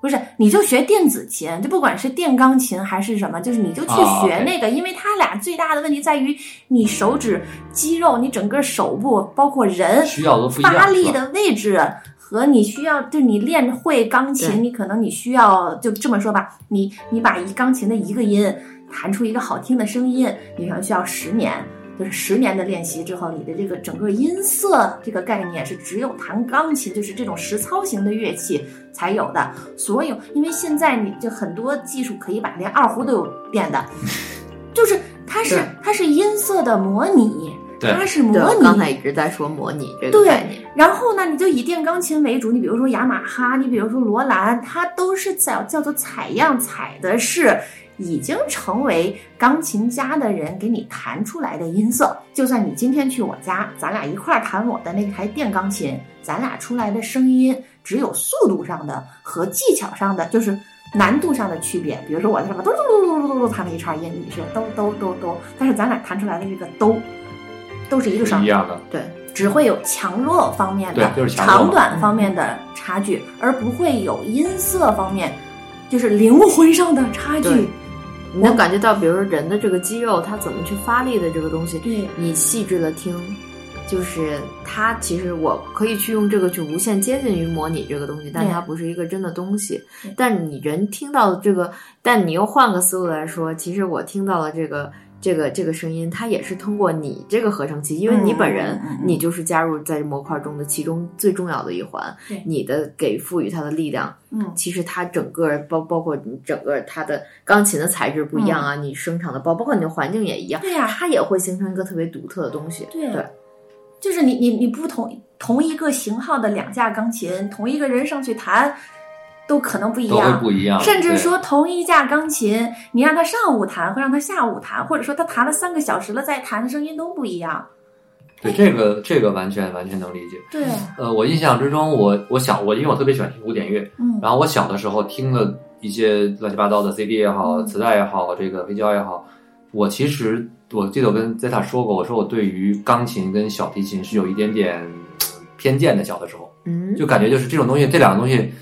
C: 不是，你就学电子琴，就不管是电钢琴还是什么，就是你就去学那个，因为它俩最大的问题在于你手指肌肉，你整个手部包括人。发力的位置和你需要，就你练会钢琴，你可能你需要就这么说吧，你你把一钢琴的一个音弹出一个好听的声音，你可能需要十年。就是十年的练习之后，你的这个整个音色这个概念是只有弹钢琴，就是这种实操型的乐器才有的。所有，因为现在你就很多技术可以把连二胡都有练的，[laughs] 就是它是它是音色的模拟，
A: 对
C: 它是模拟。
B: 刚才一直在说模拟这个
C: 对
B: 概念。
C: 然后呢，你就以电钢琴为主，你比如说雅马哈，你比如说罗兰，它都是叫叫做采样，采的是已经成为钢琴家的人给你弹出来的音色。就算你今天去我家，咱俩一块儿弹我的那台电钢琴，咱俩出来的声音只有速度上的和技巧上的，就是难度上的区别。比如说我在上面嘟嘟嘟嘟嘟嘟弹了一串音，你是哆哆哆哆，但是咱俩弹出来的这个哆都是一个声
A: 是一。样的。
B: 对，
C: 只会有强弱方面的、
A: 对就是
C: 长短方面的差距，而不会有音色方面，就是灵魂上的差距。
B: 对你能感觉到，比如说人的这个肌肉，它怎么去发力的这个东西，
C: 对
B: 你细致的听，就是它其实我可以去用这个去无限接近于模拟这个东西，但它不是一个真的东西。但你人听到的这个，但你又换个思路来说，其实我听到了这个。这个这个声音，它也是通过你这个合成器，因为你本人，你就是加入在模块中的其中最重要的一环
C: 对，
B: 你的给赋予它的力量，
C: 嗯，
B: 其实它整个包包括你整个它的钢琴的材质不一样啊，你生产的包，包括你的环境也一样，
C: 对呀。
B: 它也会形成一个特别独特的东西。
C: 对
B: 对。
C: 就是你你你不同同一个型号的两架钢琴，同一个人上去弹，都可能不一
A: 都会
C: 样。
A: 不一样，
C: 甚至说同一架钢琴，你让他上午弹和让他下午弹，或者说他弹了三个小时了再弹，声音都不一样。
A: 对这个这个完全完全能理解。
C: 对，
A: 呃，我印象之中，我我小我因为我特别喜欢听古典乐，
C: 嗯
A: 然后我小的时候听了一些乱七八糟的 CD 也好，
C: 嗯
A: 磁带也好，这个黑胶也好，我其实我记得我跟 Zeta 说过，我说我对于钢琴跟小提琴是有一点点呃偏见的，小的时候
B: 嗯，
A: 就感觉就是这种东西，这两个东西，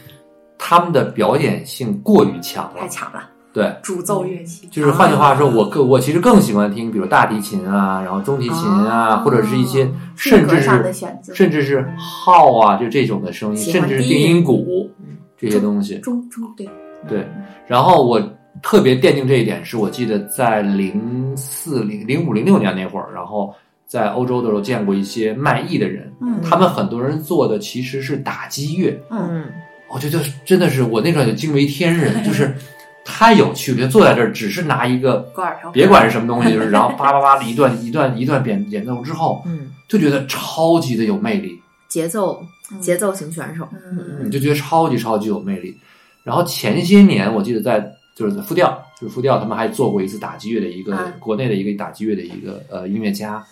A: 他们的表演性过于强了。
C: 太，强了，
A: 对。
C: 主奏乐器。
A: 就是换句话说，我更我其实更喜欢听，比如大提琴啊，然后中提琴啊，
C: 哦。
A: 或者是一些甚至是甚至是号啊，就这种的声音，甚至是定音。鼓
B: 嗯。
A: 这些东西。
C: 中中对，
A: 对，然后我特别奠定这一点，是我记得在零四零零五零六年那会儿，然后在欧洲的时候见过一些卖艺的人，
C: 嗯。
A: 他们很多人做的其实是打击乐，
C: 嗯
B: 嗯，
A: 我觉得真的是我那时候就惊为天人，就是太有趣了，就坐在这儿只是拿一个别管是什么东西，就是然后叭叭叭的一段一段一段演演奏之后，
B: 嗯，
A: 就觉得超级的有魅力，
B: 节奏
C: 嗯
B: 节奏型选手，
C: 嗯
A: 你就觉得超级超级有魅力。然后前些年我记得在就是在复调，就是复调他们还做过一次打击乐的一个、
C: 啊
A: 国内的一个打击乐的一个呃音乐家。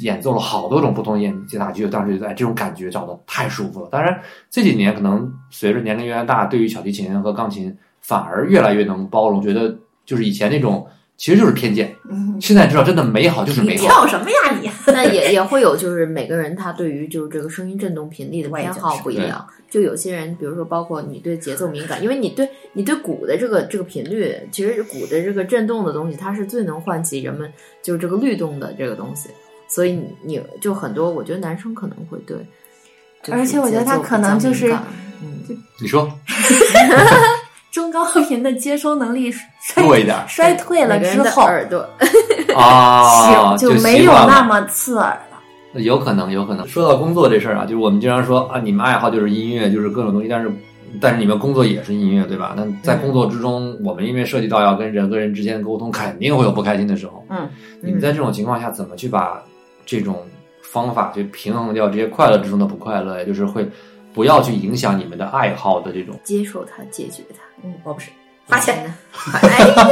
A: 演奏了好多种不同的演打击乐，当时就在这种感觉找的太舒服了。当然这几年可能随着年龄越来越大，对于小提琴和钢琴反而越来越能包容，觉得就是以前那种其实就是偏见，
C: 嗯，
A: 现在知道真的美好就是美好。
C: 跳什么呀你？[laughs]
B: 那也也会有，就是每个人他对于就是这个声音振动频率的偏好不一样。就有些人，比如说包括你对节奏敏感，因为你对你对鼓的这个这个频率，其实鼓的这个震动的东西，它是最能唤起人们就是这个律动的这个东西。所以你你就很多，我觉得男生可能会对，
C: 而且我觉得他可能就是
B: 嗯，
A: 你说 [laughs]
C: 中高频的接收能力衰
A: 弱一点
C: 衰退了之后，
B: 耳朵，[laughs] [laughs]
A: 啊，
C: 就
A: 习
C: 没有那么刺耳了。
A: 有可能，有可能。说到工作这事儿啊，就是我们经常说啊，你们爱好就是音乐，就是各种东西，但是但是你们工作也是音乐，对吧？那在工作之中，我们因为涉及到要跟人跟人之间的沟通，肯定会有不开心的时候。
C: 嗯，
A: 你们在这种情况下，怎么去把这种方法去平衡掉这些快乐之中的不快乐？也就是会不要去影响你们的爱好的这种。
B: 接受它，解决它。
C: 嗯，我不是花钱，[laughs]
B: 哎呀，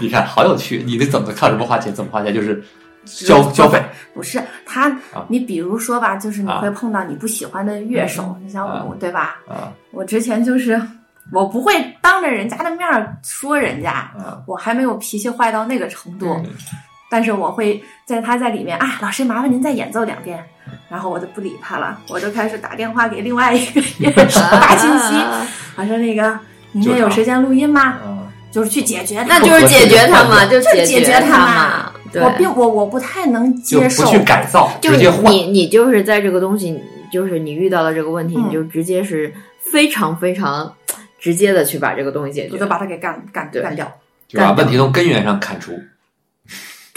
A: 你看，好有趣！你得怎么看什么花钱，怎么花钱，就是消消费。
C: 不是他
A: 啊，
C: 你比如说吧，就是你
A: 啊
C: 会碰到你不喜欢的乐手，你像我，对吧？
A: 啊
C: 我之前就是我不会当着人家的面儿说人家，
A: 啊！
C: 我还没有脾气坏到那个程度，
A: 嗯 [laughs]
C: 但是我会在他在里面啊，老师麻烦您再演奏两遍，然后我就不理他了，我就开始打电话给另外一个乐手发信息，我说那个明天有时间录音吗？
A: 啊，
C: 就是去解决
B: 那，就是解决他嘛，就
C: 就是解
B: 决
C: 他
B: 嘛
C: 我并我我不太能接受，
A: 去改造，
B: 就
A: 直接换。
B: 你你就是在这个东西，就是你遇到了这个问题，
C: 嗯
B: 你就直接是非常非常直接的去把这个东西解决
C: 就。把它给干干干掉。
A: 就把问题从根源上砍除。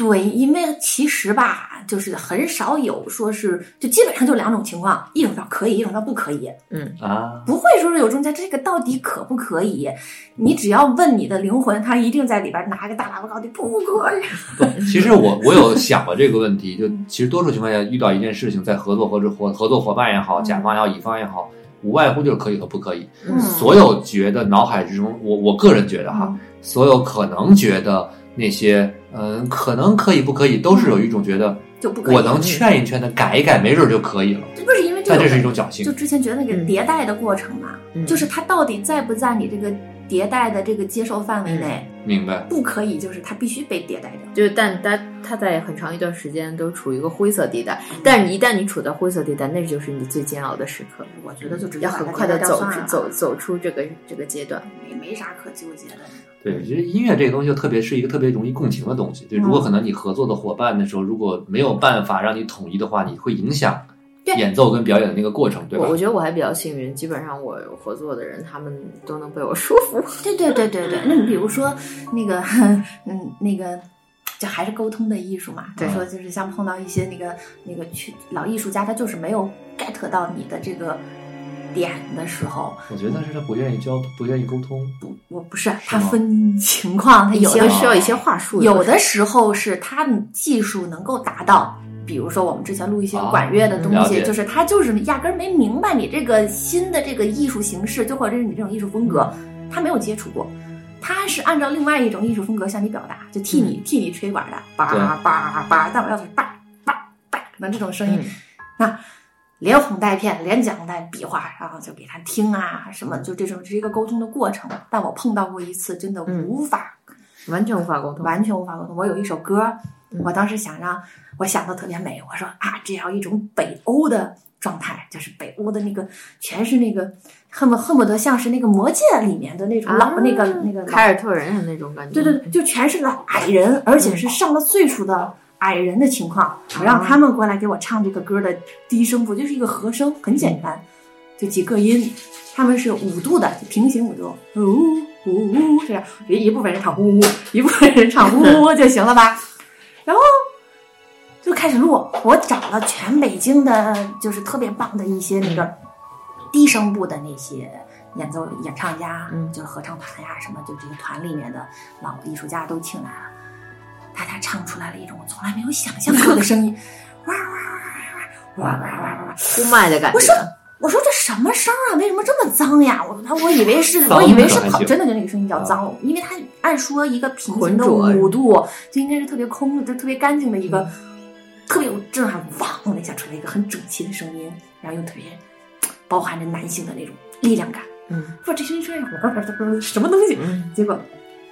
C: 对，因为其实吧，就是很少有说是，就基本上就两种情况，一种叫可以，一种叫不可以，嗯
A: 啊，
C: 不会说是有中间这个到底可不可以？你只要问你的灵魂，它一定在里边拿个大喇叭告诉你不可以。
A: 不，其实我我有想过这个问题，就其实多数情况下遇到一件事情，在合作或者合合作伙伴也好，甲方也好，乙方也好，无外乎就是可以和不可以。
B: 嗯
A: 所有觉得脑海之中，我我个人觉得哈，
C: 嗯
A: 所有可能觉得那些嗯、可能可以不可以，都是有一种觉得
C: 就不可以。
A: 我能劝一劝他，改一改，没准就可以了。
C: 这不是因为这
A: 但这
C: 个
A: 是一种侥幸
C: 就。之前觉得那个
B: 嗯
C: 迭代的过程嘛，
B: 嗯
C: 就是它到底在不在你这个迭代的这个接受范围内？
A: 明白？
C: 不可以，就是它必须被迭代掉。
B: 就是，但它它在很长一段时间都处于一个灰色地带，但是你一旦你处在灰色地带，那就是你最煎熬的时刻，
C: 我觉得就直接
B: 要很
C: 把它
B: 快的走
C: 迭代掉算了
B: 走走出这个这个阶段。
C: 也没啥可纠结的。
A: 对，其实音乐这个东西就特别是一个特别容易共情的东西。对，如果
C: 嗯
A: 可能你合作的伙伴的时候，如果没有办法让你统一的话，你会影响
C: 对
A: 演奏跟表演的那个过程，对吧
B: 我我？觉得我还比较幸运，基本上我合作的人他们都能被我说服。[laughs]
C: 对对对对对，那你比如说那个，[laughs] 嗯，那个。就还是沟通的艺术嘛，就
B: 对
C: 说就是像碰到一些那个那个去老艺术家，他就是没有 get 到你的这个点的时候，
A: 我觉得是他不愿意交，不愿意沟通。
C: 不，我不是，他分情况，他有的
B: 些需要一些话术，
C: 有的时候是他的技术能够达到，比如说我们之前录一些
A: 啊
C: 管乐的东西，就是他就是压根儿没明白你这个新的这个艺术形式，就或者是你这种艺术风格，他没有接触过。他是按照另外一种艺术风格向你表达，就替你、替你吹管的，叭叭叭，但我要是叭叭叭，那这种声音，
B: 嗯
C: 那连哄带骗，连讲带比划，然后就给他听啊什么，就这种是一个沟通的过程。但我碰到过一次，真的
B: 嗯
C: 无法
B: 完全无法沟通。
C: 完全无法沟通。我有一首歌
B: 嗯，
C: 我当时想让我想的特别美，我说啊，这样一种北欧的状态，就是北欧的那个全是那个恨不恨不得像是那个魔戒里面的那种老、
B: 啊
C: 那个那个
B: 凯尔特人的那种感觉。
C: 对对对，就全是老矮人，而且是上了岁数的矮人的情况。我让他们过来给我唱这个歌的低声部，就是一个和声，很简单，就几个音，他们是五度的，平行五度，呜呜呜，这样一一部分人唱呜呜，一部分人唱呜呜就行了吧？[laughs] 然后就开始录，我找了全北京的，就是特别棒的一些那个低声部的那些演奏演唱家，
B: 嗯
C: 就是合唱团呀什么，就这些团里面的老艺术家都请来了，大家唱出来了一种我从来没有想象过的声音，哇哇哇哇哇哇哇哇哇！
B: 呼麦的感觉。
C: 我说我说这什么声啊？为什么这么脏呀？我他我以为是，
A: 脏
C: 我以为是跑，
A: 可还行
C: 真的就那个声音叫脏，因为他按说一个平行的五度就应该是特别空，就特别干净的一个，特别有震撼，汪的一下出来一个很整齐的声音，然后又特别包含着男性的那种力量感。
B: 嗯
C: 说这声音出来什么东西？
B: 嗯
C: 结果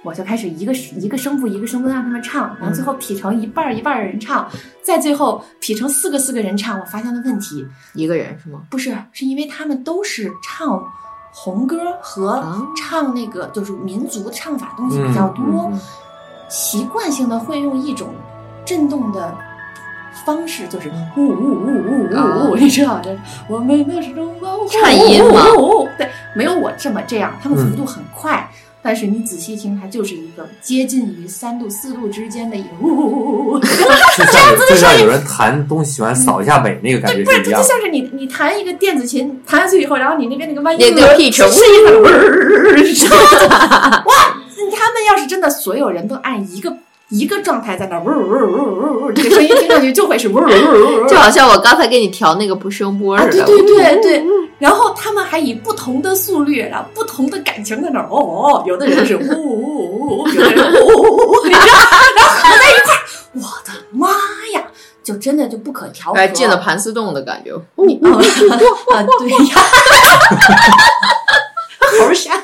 C: 我就开始一个一个声部一个声部让他们唱，然后最后劈成一半儿一半儿的人唱，再最后劈成四个四个人唱。我发现了问题，
B: 一个人是吗？
C: 不是，是因为他们都是唱红歌和
B: 啊
C: 唱那个就是民族的唱法东西比较多，习惯性的会用一种震动的。方式就是呜呜呜呜呜呜，你知道的，我们的是中国
B: 颤音吗
C: 对，没有我这么这样，他们幅度很快，但是你仔细听，它就是一个接近于三度四度之间的一个呜呜呜呜，
A: 就像 [laughs] 就像有人弹东西喜欢扫一下尾那个感觉
C: 不是，这就。像是你你弹一个电子琴，弹下去以后，然后你那边那个万
B: 那个
C: 音轮
B: pitch
C: 是一个嗡儿，[laughs] 你知道吗哇！他们要是真的所有人都按一个一个状态在那儿呜儿呜儿嗡儿嗡儿，这个声音听上去就会是呜儿呜儿嗡儿
B: 就。好像我刚才给你调那个不声波，似的。
C: 对对对对，然后他们还以不同的速率，然后不同的感情在那儿哦哦，有的人是呜呜呜呜，有的人呜呜呜呜，你知道，然后合在一块儿，我的妈呀，就真的就不可调和。
B: 进了盘丝洞的感觉。
C: 你啊，对呀，好闪啊！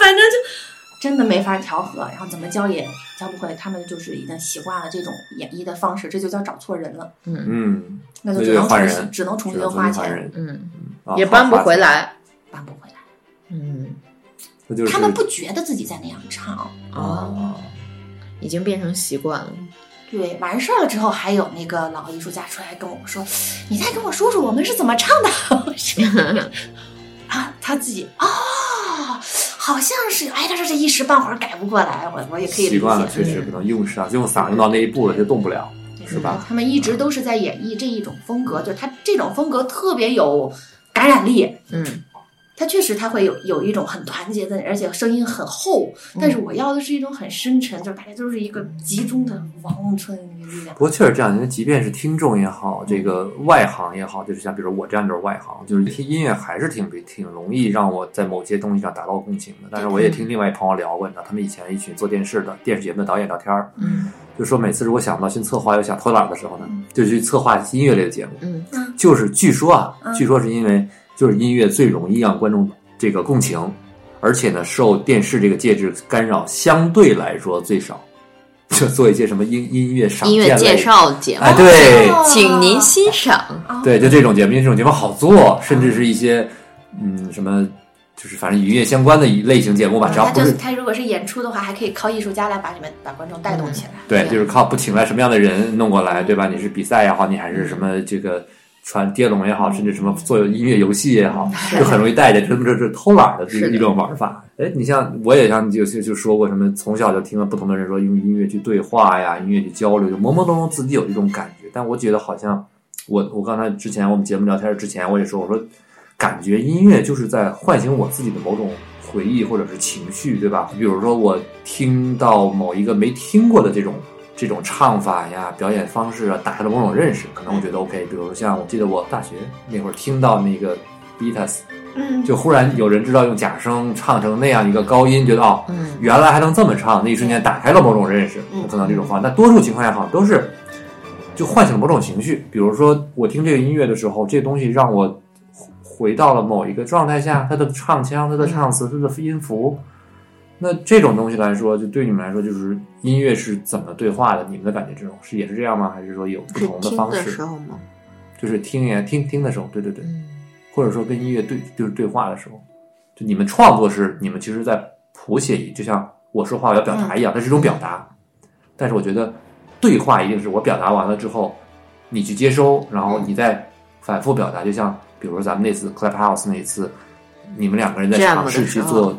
C: 反正就真的没法调和，然后怎么教也教不会。他们就是已经习惯了这种演绎的方式，这就叫找错人了，
B: 嗯
A: 嗯，
C: 那就只能重
A: 就换人
C: 新只能重新花钱，
B: 嗯，
A: 啊
B: 也搬不回。来。
C: 搬不回来。
B: 嗯
A: 就是
C: 他们不觉得自己在那样唱，
B: 哦，已经变成习惯了。
C: 对，完事儿了之后，还有那个老艺术家出来跟我们说：“你再跟我说说我们是怎么唱的。[laughs] ” [laughs] 啊，他自己啊、好像是，哎，但是这一时半会儿改不过来，我我也可以
A: 习惯了，确实不能用上用嗓用到那一步了，就动不了。是吧？
C: 他们一直都是在演绎这一种风格，就是他这种风格特别有感染力。
B: 嗯，
C: 他确实他会有有一种很团结的，而且声音很厚。但是我要的是一种很深沉，就是大家都是一个集中的王春的力量。
A: 不过确实这样，因为即便是听众也好，这个外行也好，就是像比如我这样就是外行，就是听音乐还是挺挺容易让我在某些东西上达到共情的。但是我也听另外一朋友聊过，你知道，他们以前一群做电视的电视节目的导演聊天儿，
B: 嗯，
A: 就说每次如果想不到新策划又想偷懒的时候呢，就去策划音乐类的节目。
B: 嗯，
A: 就是据说啊，
C: 嗯
A: 据说是因为就是音乐最容易让观众这个共情，而且呢受电视这个介质干扰相对来说最少。[laughs] 就做一些什么音音乐赏
B: 音乐介绍节目，
A: 哎，对，
C: 哦
B: 请您欣赏。
C: 啊
A: 对，就这种节目，因为这种节目好做，甚至是一些嗯什么，就是反正与音乐相关的一类型节目吧，只要
C: 他就是
A: 不是
C: 他如果是演出的话，还可以靠艺术家来把你们把观众带动起来。
A: 对，就是靠不请来什么样的人弄过来，对吧？你是比赛也好，你还是什么这个传接龙也好，甚至什么做音乐游戏也好，就很容易带着这这这偷懒的这一种玩法。哎，你像我也像就就就说过什么，从小就听了不同的人说用音乐去对话呀，音乐去交流，就朦朦胧胧自己有一种感觉。但我觉得好像我我刚才之前我们节目聊天之前我也说，我说感觉音乐就是在唤醒我自己的某种回忆或者是情绪，对吧？比如说我听到某一个没听过的这种这种唱法呀、表演方式啊，打开了某种认识，可能我觉得 OK。比如像我记得我大学那会儿听到那个 Beatles，
C: 嗯，
A: 就忽然有人知道用假声唱成那样一个高音，觉得哦，
B: 嗯
A: 原来还能这么唱，那一瞬间打开了某种认识，
C: 嗯
A: 可能这种方法。但多数情况下好像都是就唤醒了某种情绪，比如说我听这个音乐的时候，这个东西让我回到了某一个状态下，它的唱腔、它的唱词、它的音符。那这种东西来说，就对你们来说，就是音乐是怎么对话的？你们的感觉这种是也是这样吗？还是说有不同的方式？
B: 时候吗？
A: 就是听呀听听的时候，对对对，
B: 嗯，
A: 或者说跟音乐对就是对话的时候，就你们创作是你们其实在谱写一，就像我说话我要表达一样，它是一种表达。但是我觉得对话一定是我表达完了之后，你去接收，然后你再反复表达。就像比如说咱们那次 Clubhouse 那一次，你们两个人在尝试去做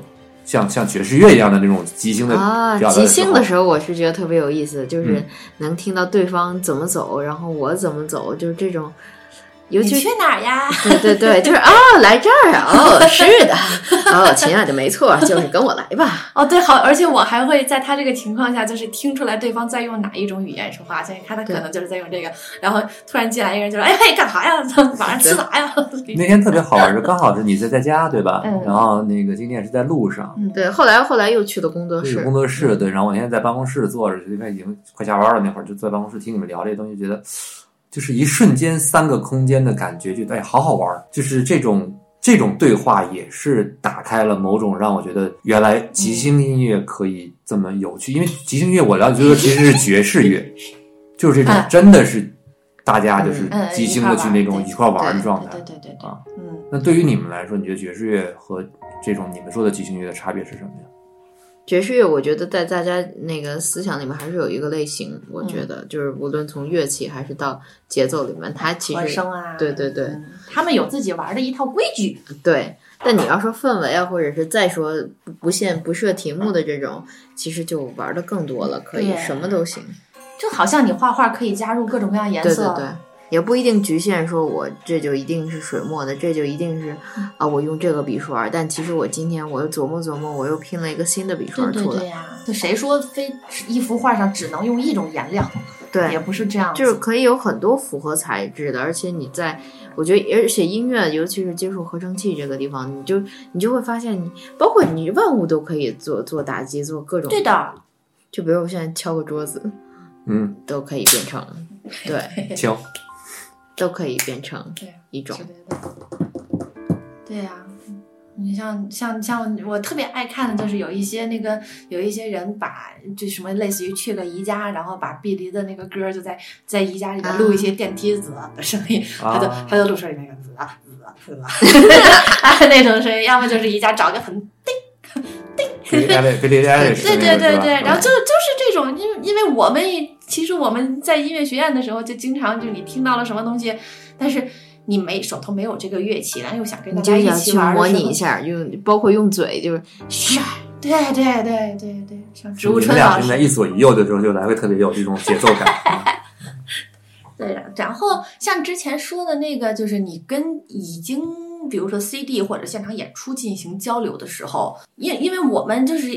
A: 像像爵士乐一样的那种即兴的
B: 啊，即兴的时
A: 候，
B: 我是觉得特别有意思，就是
A: 嗯。
B: 能听到对方怎么走，然后我怎么走，就是这种，尤
C: 你
B: 其
C: 去哪儿呀？[laughs]
B: 对对对，就是哦，来这儿啊，哦，是的，哦，亲爱的，没错，就是跟我来吧。[laughs]
C: 哦，对，好，而且我还会在他这个情况下，就是听出来对方在用哪一种语言说话，所以看他可能就是在用这个，然后突然进来一个人就说：“哎嘿，干啥呀？[laughs] 晚上吃啥呀？”
A: 那天特别好玩，是刚好是你在在家对吧？
C: 嗯
A: 然后那个今天也是在路上，
B: 对，后来后来又去了工作室
A: 工，作室对，然后我现在在办公室坐着，因为已经快下班了，那会儿就在办公室听你们聊这些东西，觉得就是一瞬间三个空间的感觉，觉得哎好好玩儿，就是这种这种对话也是打开了某种让我觉得原来即兴音乐可以这么有趣，因为即兴乐我了解就是其实是爵士乐，[laughs] 就是这种
C: 嗯
A: 真的是大家就是
C: 嗯
A: 即兴的去那种一块玩儿的状态
C: 对。对对对，
A: 啊
C: 嗯。
A: 那对于你们来说，你觉得爵士乐和这种你们说的即兴乐的差别是什么呀？
B: 爵士乐，我觉得在大家那个思想里面还是有一个类型，我觉得、就是无论从乐器还是到节奏里面，它其实对对对
C: 嗯他们有自己玩的一套规矩。
B: 对。但你要说氛围啊，或者是再说不不限不设题目的这种，其实就玩的更多了，可以什么都行。
C: 就好像你画画可以加入各种各样颜色，
B: 对对对，也不一定局限说我这就一定是水墨的，这就一定是
C: 嗯
B: 啊我用这个笔刷，但其实我今天我又琢磨琢磨，我又拼了一个新的笔刷出来。
C: 对呀、就谁说非一幅画上只能用一种颜料？
B: 对
C: 也不是这样，
B: 就是可以有很多符合材质的，而且你在，我觉得，而且音乐，尤其是接触合成器这个地方，你就你就会发现你，包括你万物都可以做做打击，做各种。
C: 对。的。
B: 就比如我现在敲个桌子，
A: 嗯，
B: 都可以变成，对，
A: 行，
B: 都可以变成
C: 对
B: 一种。
C: 对呀、你像像像我特别爱看的就是有一些那个有一些人把就什么类似于去个宜家，然后把碧梨的那个歌就在在宜家里面录一些电梯子的声音，他就
A: 啊
C: 他就录出来那个子啊子啊子 [laughs] 啊那种声音，要么就是宜家找个很
A: 菲利艾菲利艾
C: 对对对对，然后就就是这种，因为因为我们其实我们在音乐学院的时候，就经常就你听到了什么东西，但是你没手头没有这个乐器，然后又想跟大家一起玩
B: 模拟一下，用包括用嘴，就是唰，
C: 对对对对对，像植物
A: 你们
C: 春老师
A: 俩现在一左一右的时候，就来回特别有这种节奏感。
C: 对，然后像之前说的那个，就是你跟已经比如说 CD 或者现场演出进行交流的时候，因因为我们就是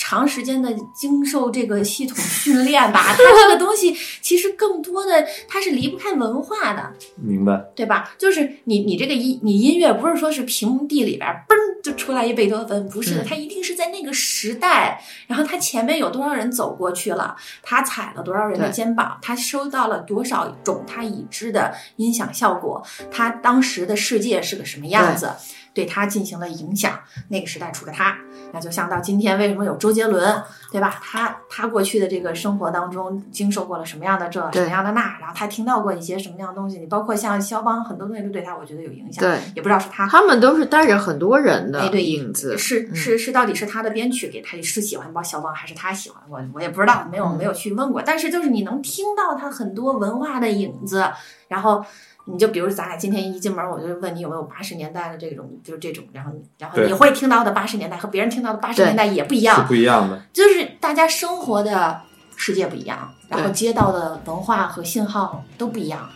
C: 长时间的经受这个系统训练吧，它这个东西其实更多的它是离不开文化的，
A: 明白？
C: 对吧？就是你你这个音你音乐不是说是平地里边嘣就出来一贝多芬，不是的，
B: 嗯
C: 它一定是在那个时代，然后它前面有多少人走过去了，他踩了多少人的肩膀，他收到了多少种他已知的音响效果，他当时的世界是个什么样子，对他进行了影响。那个时代除了他，那就像到今天为什么有周杰伦，对吧？他他过去的这个生活当中经受过了什么样的这什么样的那，然后他听到过一些什么样的东西，你包括像肖邦很多东西都对他，我觉得有影响。
B: 对，
C: 也不知道是他
B: 他们都是带着很多人的
C: 哎对
B: 影子，
C: 是
B: 嗯
C: 是是，到底是他的编曲给他是喜欢包肖邦，还是他喜欢我？我也不知道，没有
B: 嗯
C: 没有去问过。但是就是你能听到他很多文化的影子，然后你就比如咱俩今天一进门，我就问你有没有八十年代的这种，就是这种，然后然后你会听到的八十年代和别人听到的八十年代也不一样
A: 是
C: 样，
A: 不一样的。
C: 就是大家生活的世界不一样，然后
B: 对
C: 接到的文化和信号都不一样，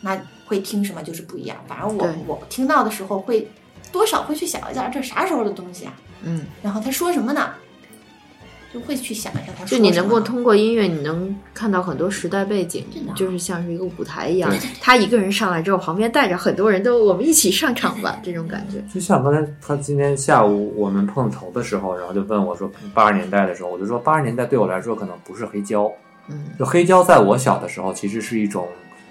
C: 那会听什么就是不一样。反正我我听到的时候会多少会去想一下这啥时候的东西啊，
B: 嗯，
C: 然后他说什么呢？就会去想一下他说
B: 就你能够通过音乐，你能看到很多时代背景
C: 真的，
B: 就是像是一个舞台一样
A: 对。
B: 他一个人上来之后，旁边带着很多人都我们一起上场吧，这种感觉。
A: 就像刚才他今天下午我们碰头的时候，然后就问我说，八十年代的时候，我就说八十年代对我来说可能不是黑胶，
B: 嗯，
A: 就黑胶在我小的时候其实是一种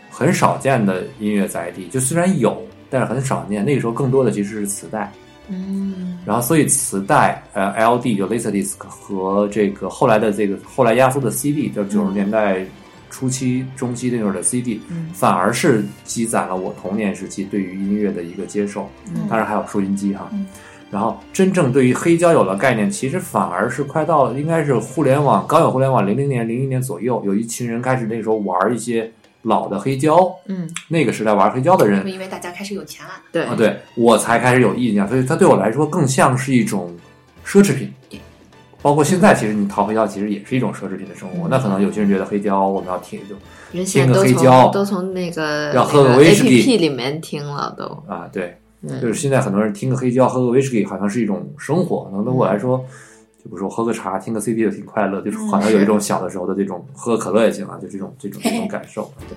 A: 很少见的音乐载体，就虽然有，但是很少见。那个时候更多的其实是磁带，
B: 嗯，
A: 然后所以磁带呃 LD 就 Laserdisc 和这个后来的这个后来压缩的 CD，就九十年代初期、中期那会儿的 CD，
B: 嗯
A: 反而是积攒了我童年时期对于音乐的一个接受。
B: 嗯
A: 当然还有收音机哈。
C: 嗯
A: 然后真正对于黑胶有了概念，其实反而是快到应该是互联网刚有互联网零零年、零一年左右，有一群人开始那时候玩一些老的黑胶，
B: 嗯，
A: 那个时代玩黑胶的人
C: 因为大家开始有钱了，
B: 对。
A: 啊，对我才开始有印象，所以它对我来说更像是一种奢侈品。包括现在，其实你淘黑胶其实也是一种奢侈品的生活。
B: 嗯。
A: 那可能有些人觉得黑胶我们要听就
B: 人现在都
A: 听个黑胶
B: 从都从那个
A: 要喝个威士忌。
B: 里面听了都，
A: 啊，对，
B: 嗯。
A: 就是现在很多人听个黑胶，喝个威士忌，好像是一种生活。可能对我来说，就比如说喝个茶，听个 CD 就挺快乐，就是好像有一种小的时候的这种喝个可乐也行啊，就这种这种这种感受。对。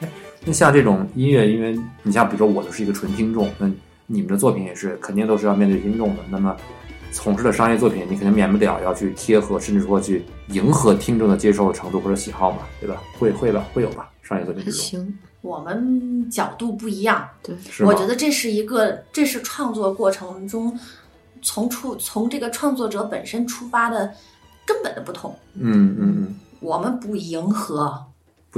A: [laughs] 那像这种音乐，因为你像比如说我就是一个纯听众，那你们的作品也是肯定都是要面对听众的。那么从事的商业作品，你肯定免不了要去贴合，甚至说去迎合听众的接受程度或者喜好嘛，对吧？会会吧，会有吧？商业作品
B: 还
A: 之中
B: 行，
C: 我们角度不一样，
B: 对，
C: 我觉得这是一个，这是创作过程中从出从这个创作者本身出发的根本的不同。
A: 嗯嗯嗯，
C: 我们不迎合，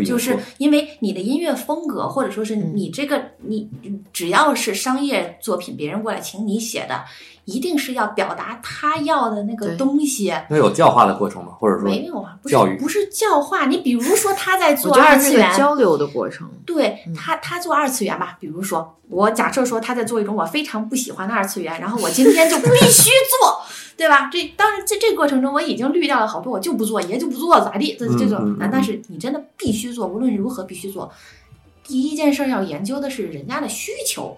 C: 就是因为你的音乐风格，或者说是
B: 嗯。
C: 你这个你只要是商业作品，别人过来请你写的，一定是要表达他要的那个东西。
A: 那有教化的过程吗，或者说
C: 没有啊，不是
A: 教育
C: 不是教化。你比如说他在做二次元，
B: 交流的过程。
C: 对
B: 嗯
C: 他，他做二次元吧，比如说我假设说他在做一种我非常不喜欢的二次元，然后我今天就必须做，[laughs] 对吧？这当然在这个过程中我已经滤掉了好多，我就不做，爷就不做，咋地？这
A: 嗯
C: 这种但是你真的必须做，无论如何必须做。第一件事儿要研究的是人家的需求。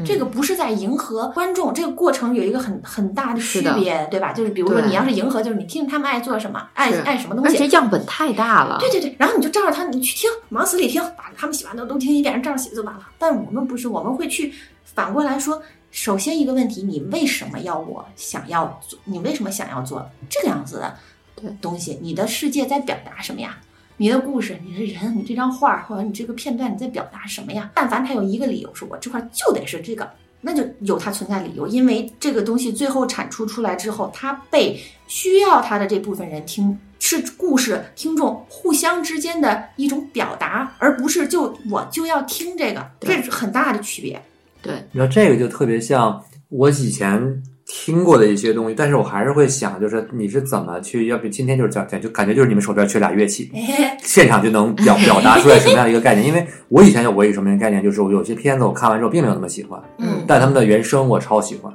B: 嗯
C: 这个不是在迎合观众，这个过程有一个很很大的区别，对吧？就是比如说你要是迎合，就是你听他们爱做什么，爱爱什么东西，
B: 而且样本太大了。
C: 对对对，然后你就照着他，你去听，往死里听，把他们喜欢的都听一遍，照着写就完了。但我们不是，我们会去反过来说，首先一个问题，你为什么要我想要做？你为什么想要做这个样子的
B: 对
C: 东西？你的世界在表达什么呀？你的故事，你的人，你这张画或者你这个片段，你在表达什么呀？但凡他有一个理由，说我这块就得是这个，那就有它存在理由，因为这个东西最后产出出来之后，它被需要它的这部分人听，是故事听众互相之间的一种表达，而不是就我就要听这个，这是很大的区别。
B: 对，
A: 你知道这个就特别像我以前听过的一些东西，但是我还是会想，就是你是怎么去，要不今天就是讲讲，就感觉就是你们手边缺俩乐器，
C: 哎，[laughs]
A: 现场就能表表达出来什么样的一个概念。因为我以前有过一个什么样的概念，就是我有些片子我看完之后并没有那么喜欢，
B: 嗯
A: 但他们的原声我超喜欢，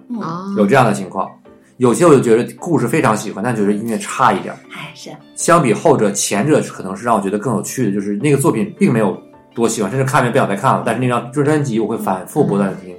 A: 有这样的情况。有些我就觉得故事非常喜欢，但觉得音乐差一点儿。
C: 哎是，
A: 相比后者，前者可能是让我觉得更有趣的，就是那个作品并没有多喜欢，甚至看完不想再看了。但是那张专辑我会反复不断的听，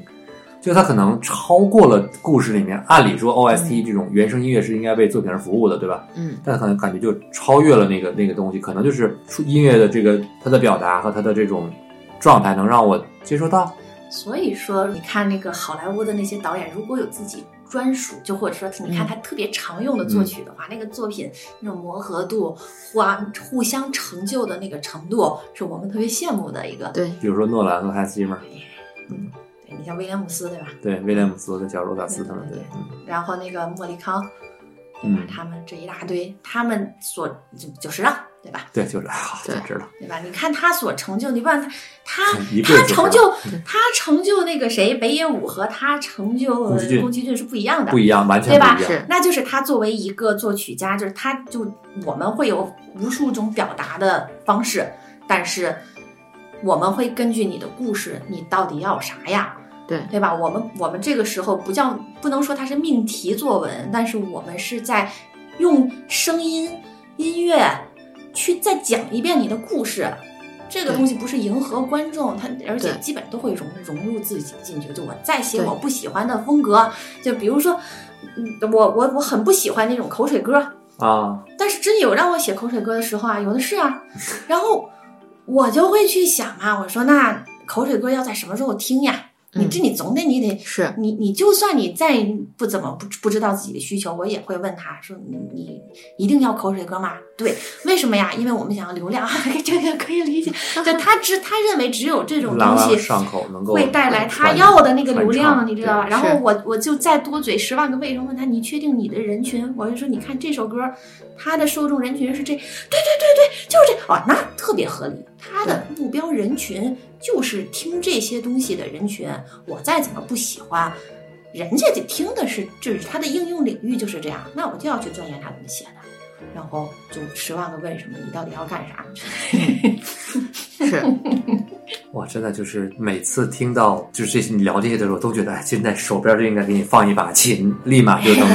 A: 就它可能超过了故事里面。按理说 OST 这种原声音乐是应该为作品而服务的，对吧？
B: 嗯
A: 但可能感觉就超越了那个那个东西，可能就是音乐的这个它的表达和它的这种状态能让我接受到。
C: 所以说你看那个好莱坞的那些导演，如果有自己。专属，就或者说，你看他特别常用的作曲的话，那个作品那种磨合度、互互相成就的那个程度，是我们特别羡慕的一个。
B: 对，
A: 比如说诺兰和汉斯季默，
C: 嗯，对你像威廉姆斯，对吧？
A: 对，威廉姆斯和乔罗达斯他们，
C: 对然后那个莫里康，对
A: 嗯
C: 吧？他们这一大堆，他们所就就是让，对吧？
A: 对，就是啊，就
B: 对
A: 知道，
C: 对吧？你看他所成就，你不然他他成就他成就那个谁北野武和他成就
A: 宫崎骏
C: 是不一样的
A: 不。一样，完全
C: 对吧
A: 不一样。
B: 是
C: 那就是他作为一个作曲家，就是他就我们会有无数种表达的方式，但是我们会根据你的故事，你到底要啥呀？
B: 对
C: 对吧？我们我们这个时候不叫不能说它是命题作文，但是我们是在用声音音乐去再讲一遍你的故事。这个东西不是迎合观众，他而且基本都会融融入自己进去。就我再写我不喜欢的风格，就比如说，嗯，我我我很不喜欢那种口水歌，
A: 啊，
C: 但是真有让我写口水歌的时候啊，有的是啊。[laughs] 然后我就会去想啊，我说那口水歌要在什么时候听呀？你
B: 嗯
C: 这你总得你得
B: 是
C: 你你就算你再不怎么不不知道自己的需求，我也会问他说你你一定要口水歌吗？对，为什么呀？因为我们想要流量，[laughs] 这个可以理解。就他只他认为只有这种东西
A: 上口，能够
C: 会带来他要的那个流量，你知道吧？然后我我就再多嘴十万个为什么，问他你确定你的人群？我就说你看这首歌，他的受众人群是这，对对对对，就是这哦，那特别合理。他的目标人群就是听这些东西的人群，我再怎么不喜欢。人家得听的是，就是它的应用领域就是这样，那我就要去钻研他怎么写的，然后就十万个为什么，你到底要干啥？[laughs]
B: 是，
A: 哇，真的就是每次听到就是这些你聊这些的时候，都觉得哎，现在手边就应该给你放一把琴，立马就能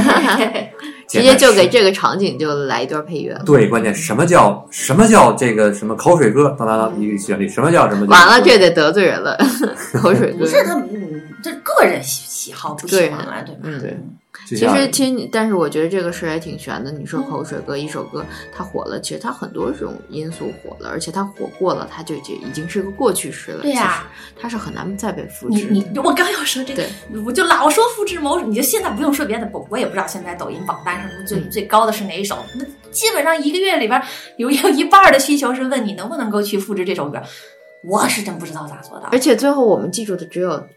A: [laughs]
B: 直接就给这个场景就来一段配乐。
A: 对。关键什么叫什么叫这个什么口水歌？当当当，一个旋律，什么叫什么叫？
B: 完了，这得得罪人了，[laughs] 口水歌
C: 不。是他，嗯，这个人喜喜好不喜欢嘛，对吧？
B: 嗯
A: 对
B: 其实听，但是我觉得这个事儿也挺悬的。你说口水歌，一首歌它火了，其实它很多种因素火了，而且它火过了，它就已经已经是个过去式了。
C: 对呀
B: 其实它是很难再被复制的。
C: 你你我刚要说这个
B: 对，
C: 我就老说复制某，你就现在不用说别的，我我也不知道现在抖音榜单上最、
B: 嗯
C: 最高的是哪一首。那基本上一个月里边有 [laughs] 有一半儿的需求是问你能不能够去复制这首歌，我是真不知道咋做到
B: 而，且最后我们记住的只有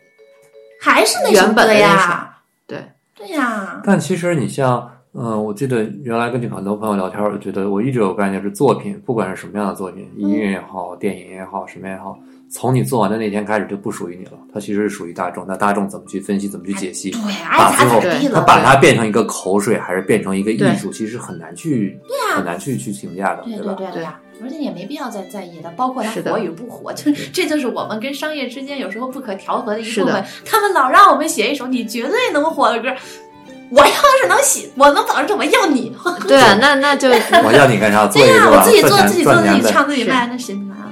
C: 还是那首歌呀，
B: 对，
C: 对呀，
A: 但其实你像，嗯、我记得原来跟很多朋友聊天，我觉得我一直有概念是作品，不管是什么样的作品，音乐也好，电影也好，什么也好，从你做完的那天开始就不属于你了，它其实是属于大众。那大众怎么去分析，怎么去解析？
C: 对，
A: 把最后
C: 咋地了，
A: 他把它变成一个口水，还是变成一个艺术，其实很难去，
C: 对啊
A: 很难去去评价的，
C: 对
A: 吧？
C: 对对呀，而且也没必要再在意的，包括它火与不火，就是这就是我们跟商业之间有时候不可调和的一部分。他们老让我们写一首你绝对能火的歌，我要是能写，我能保证我要你。[laughs]
B: 对啊，那那就
A: 我要你干啥？做
C: 对呀、
A: 一个是吧？
C: 我自己做自己做自己唱自己卖，那谁来啊？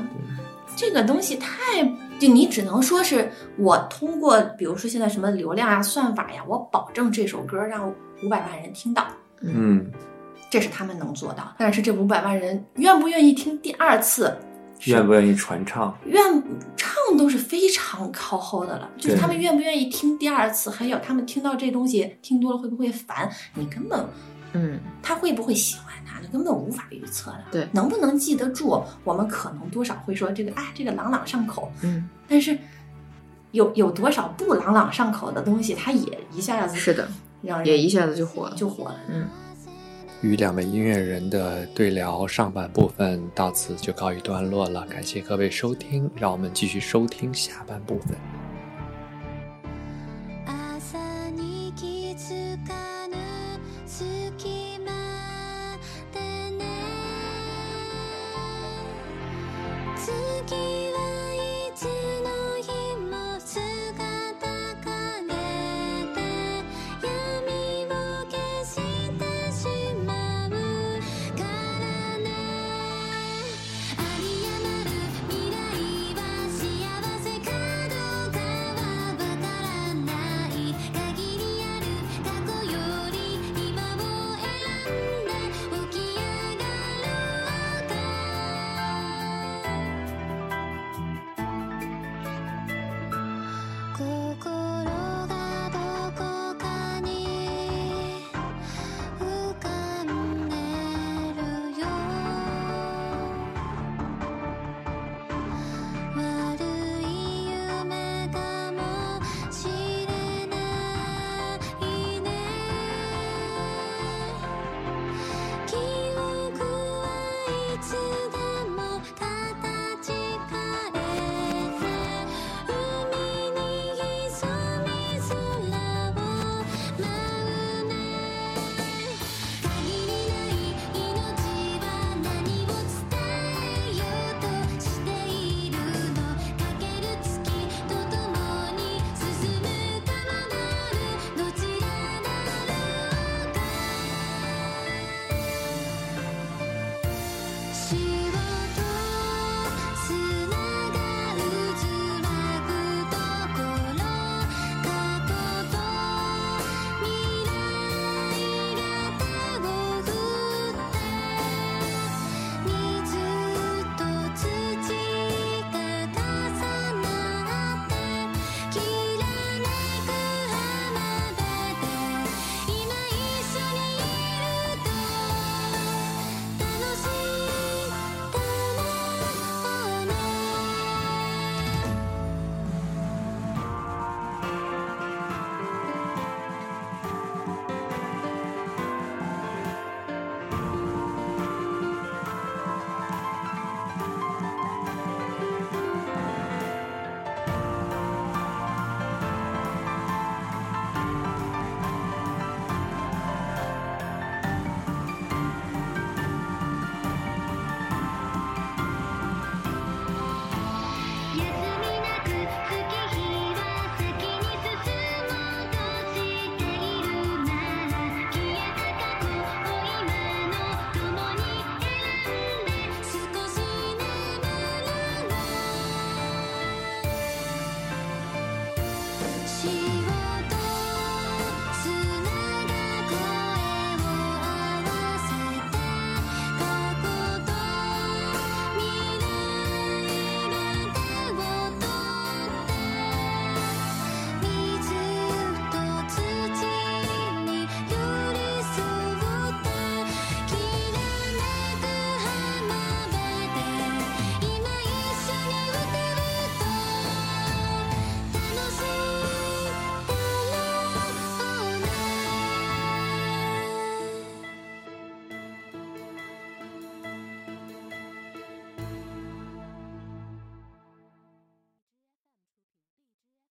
C: 这个东西太，就你只能说是我通过，比如说现在什么流量啊、算法呀，我保证这首歌让五百万人听到。
A: 嗯，
C: 这是他们能做到，但是这五百万人愿不愿意听第二次，
A: 愿不愿意传唱？
C: 愿唱都是非常靠后的了，就是他们愿不愿意听第二次，还有他们听到这东西听多了会不会烦，你根本
B: 嗯，
C: 他会不会喜欢他，你根本无法预测的。
B: 对
C: 能不能记得住，我们可能多少会说这个，哎，这个朗朗上口，
B: 嗯，
C: 但是有有多少不朗朗上口的东西，它也一下子
B: 是的，
C: 让人
B: 也一下子就火了。
C: 就火了。
B: 嗯，
A: 与两位音乐人的对聊上半部分到此就告一段落了感谢各位收听让我们继续收听下半部分。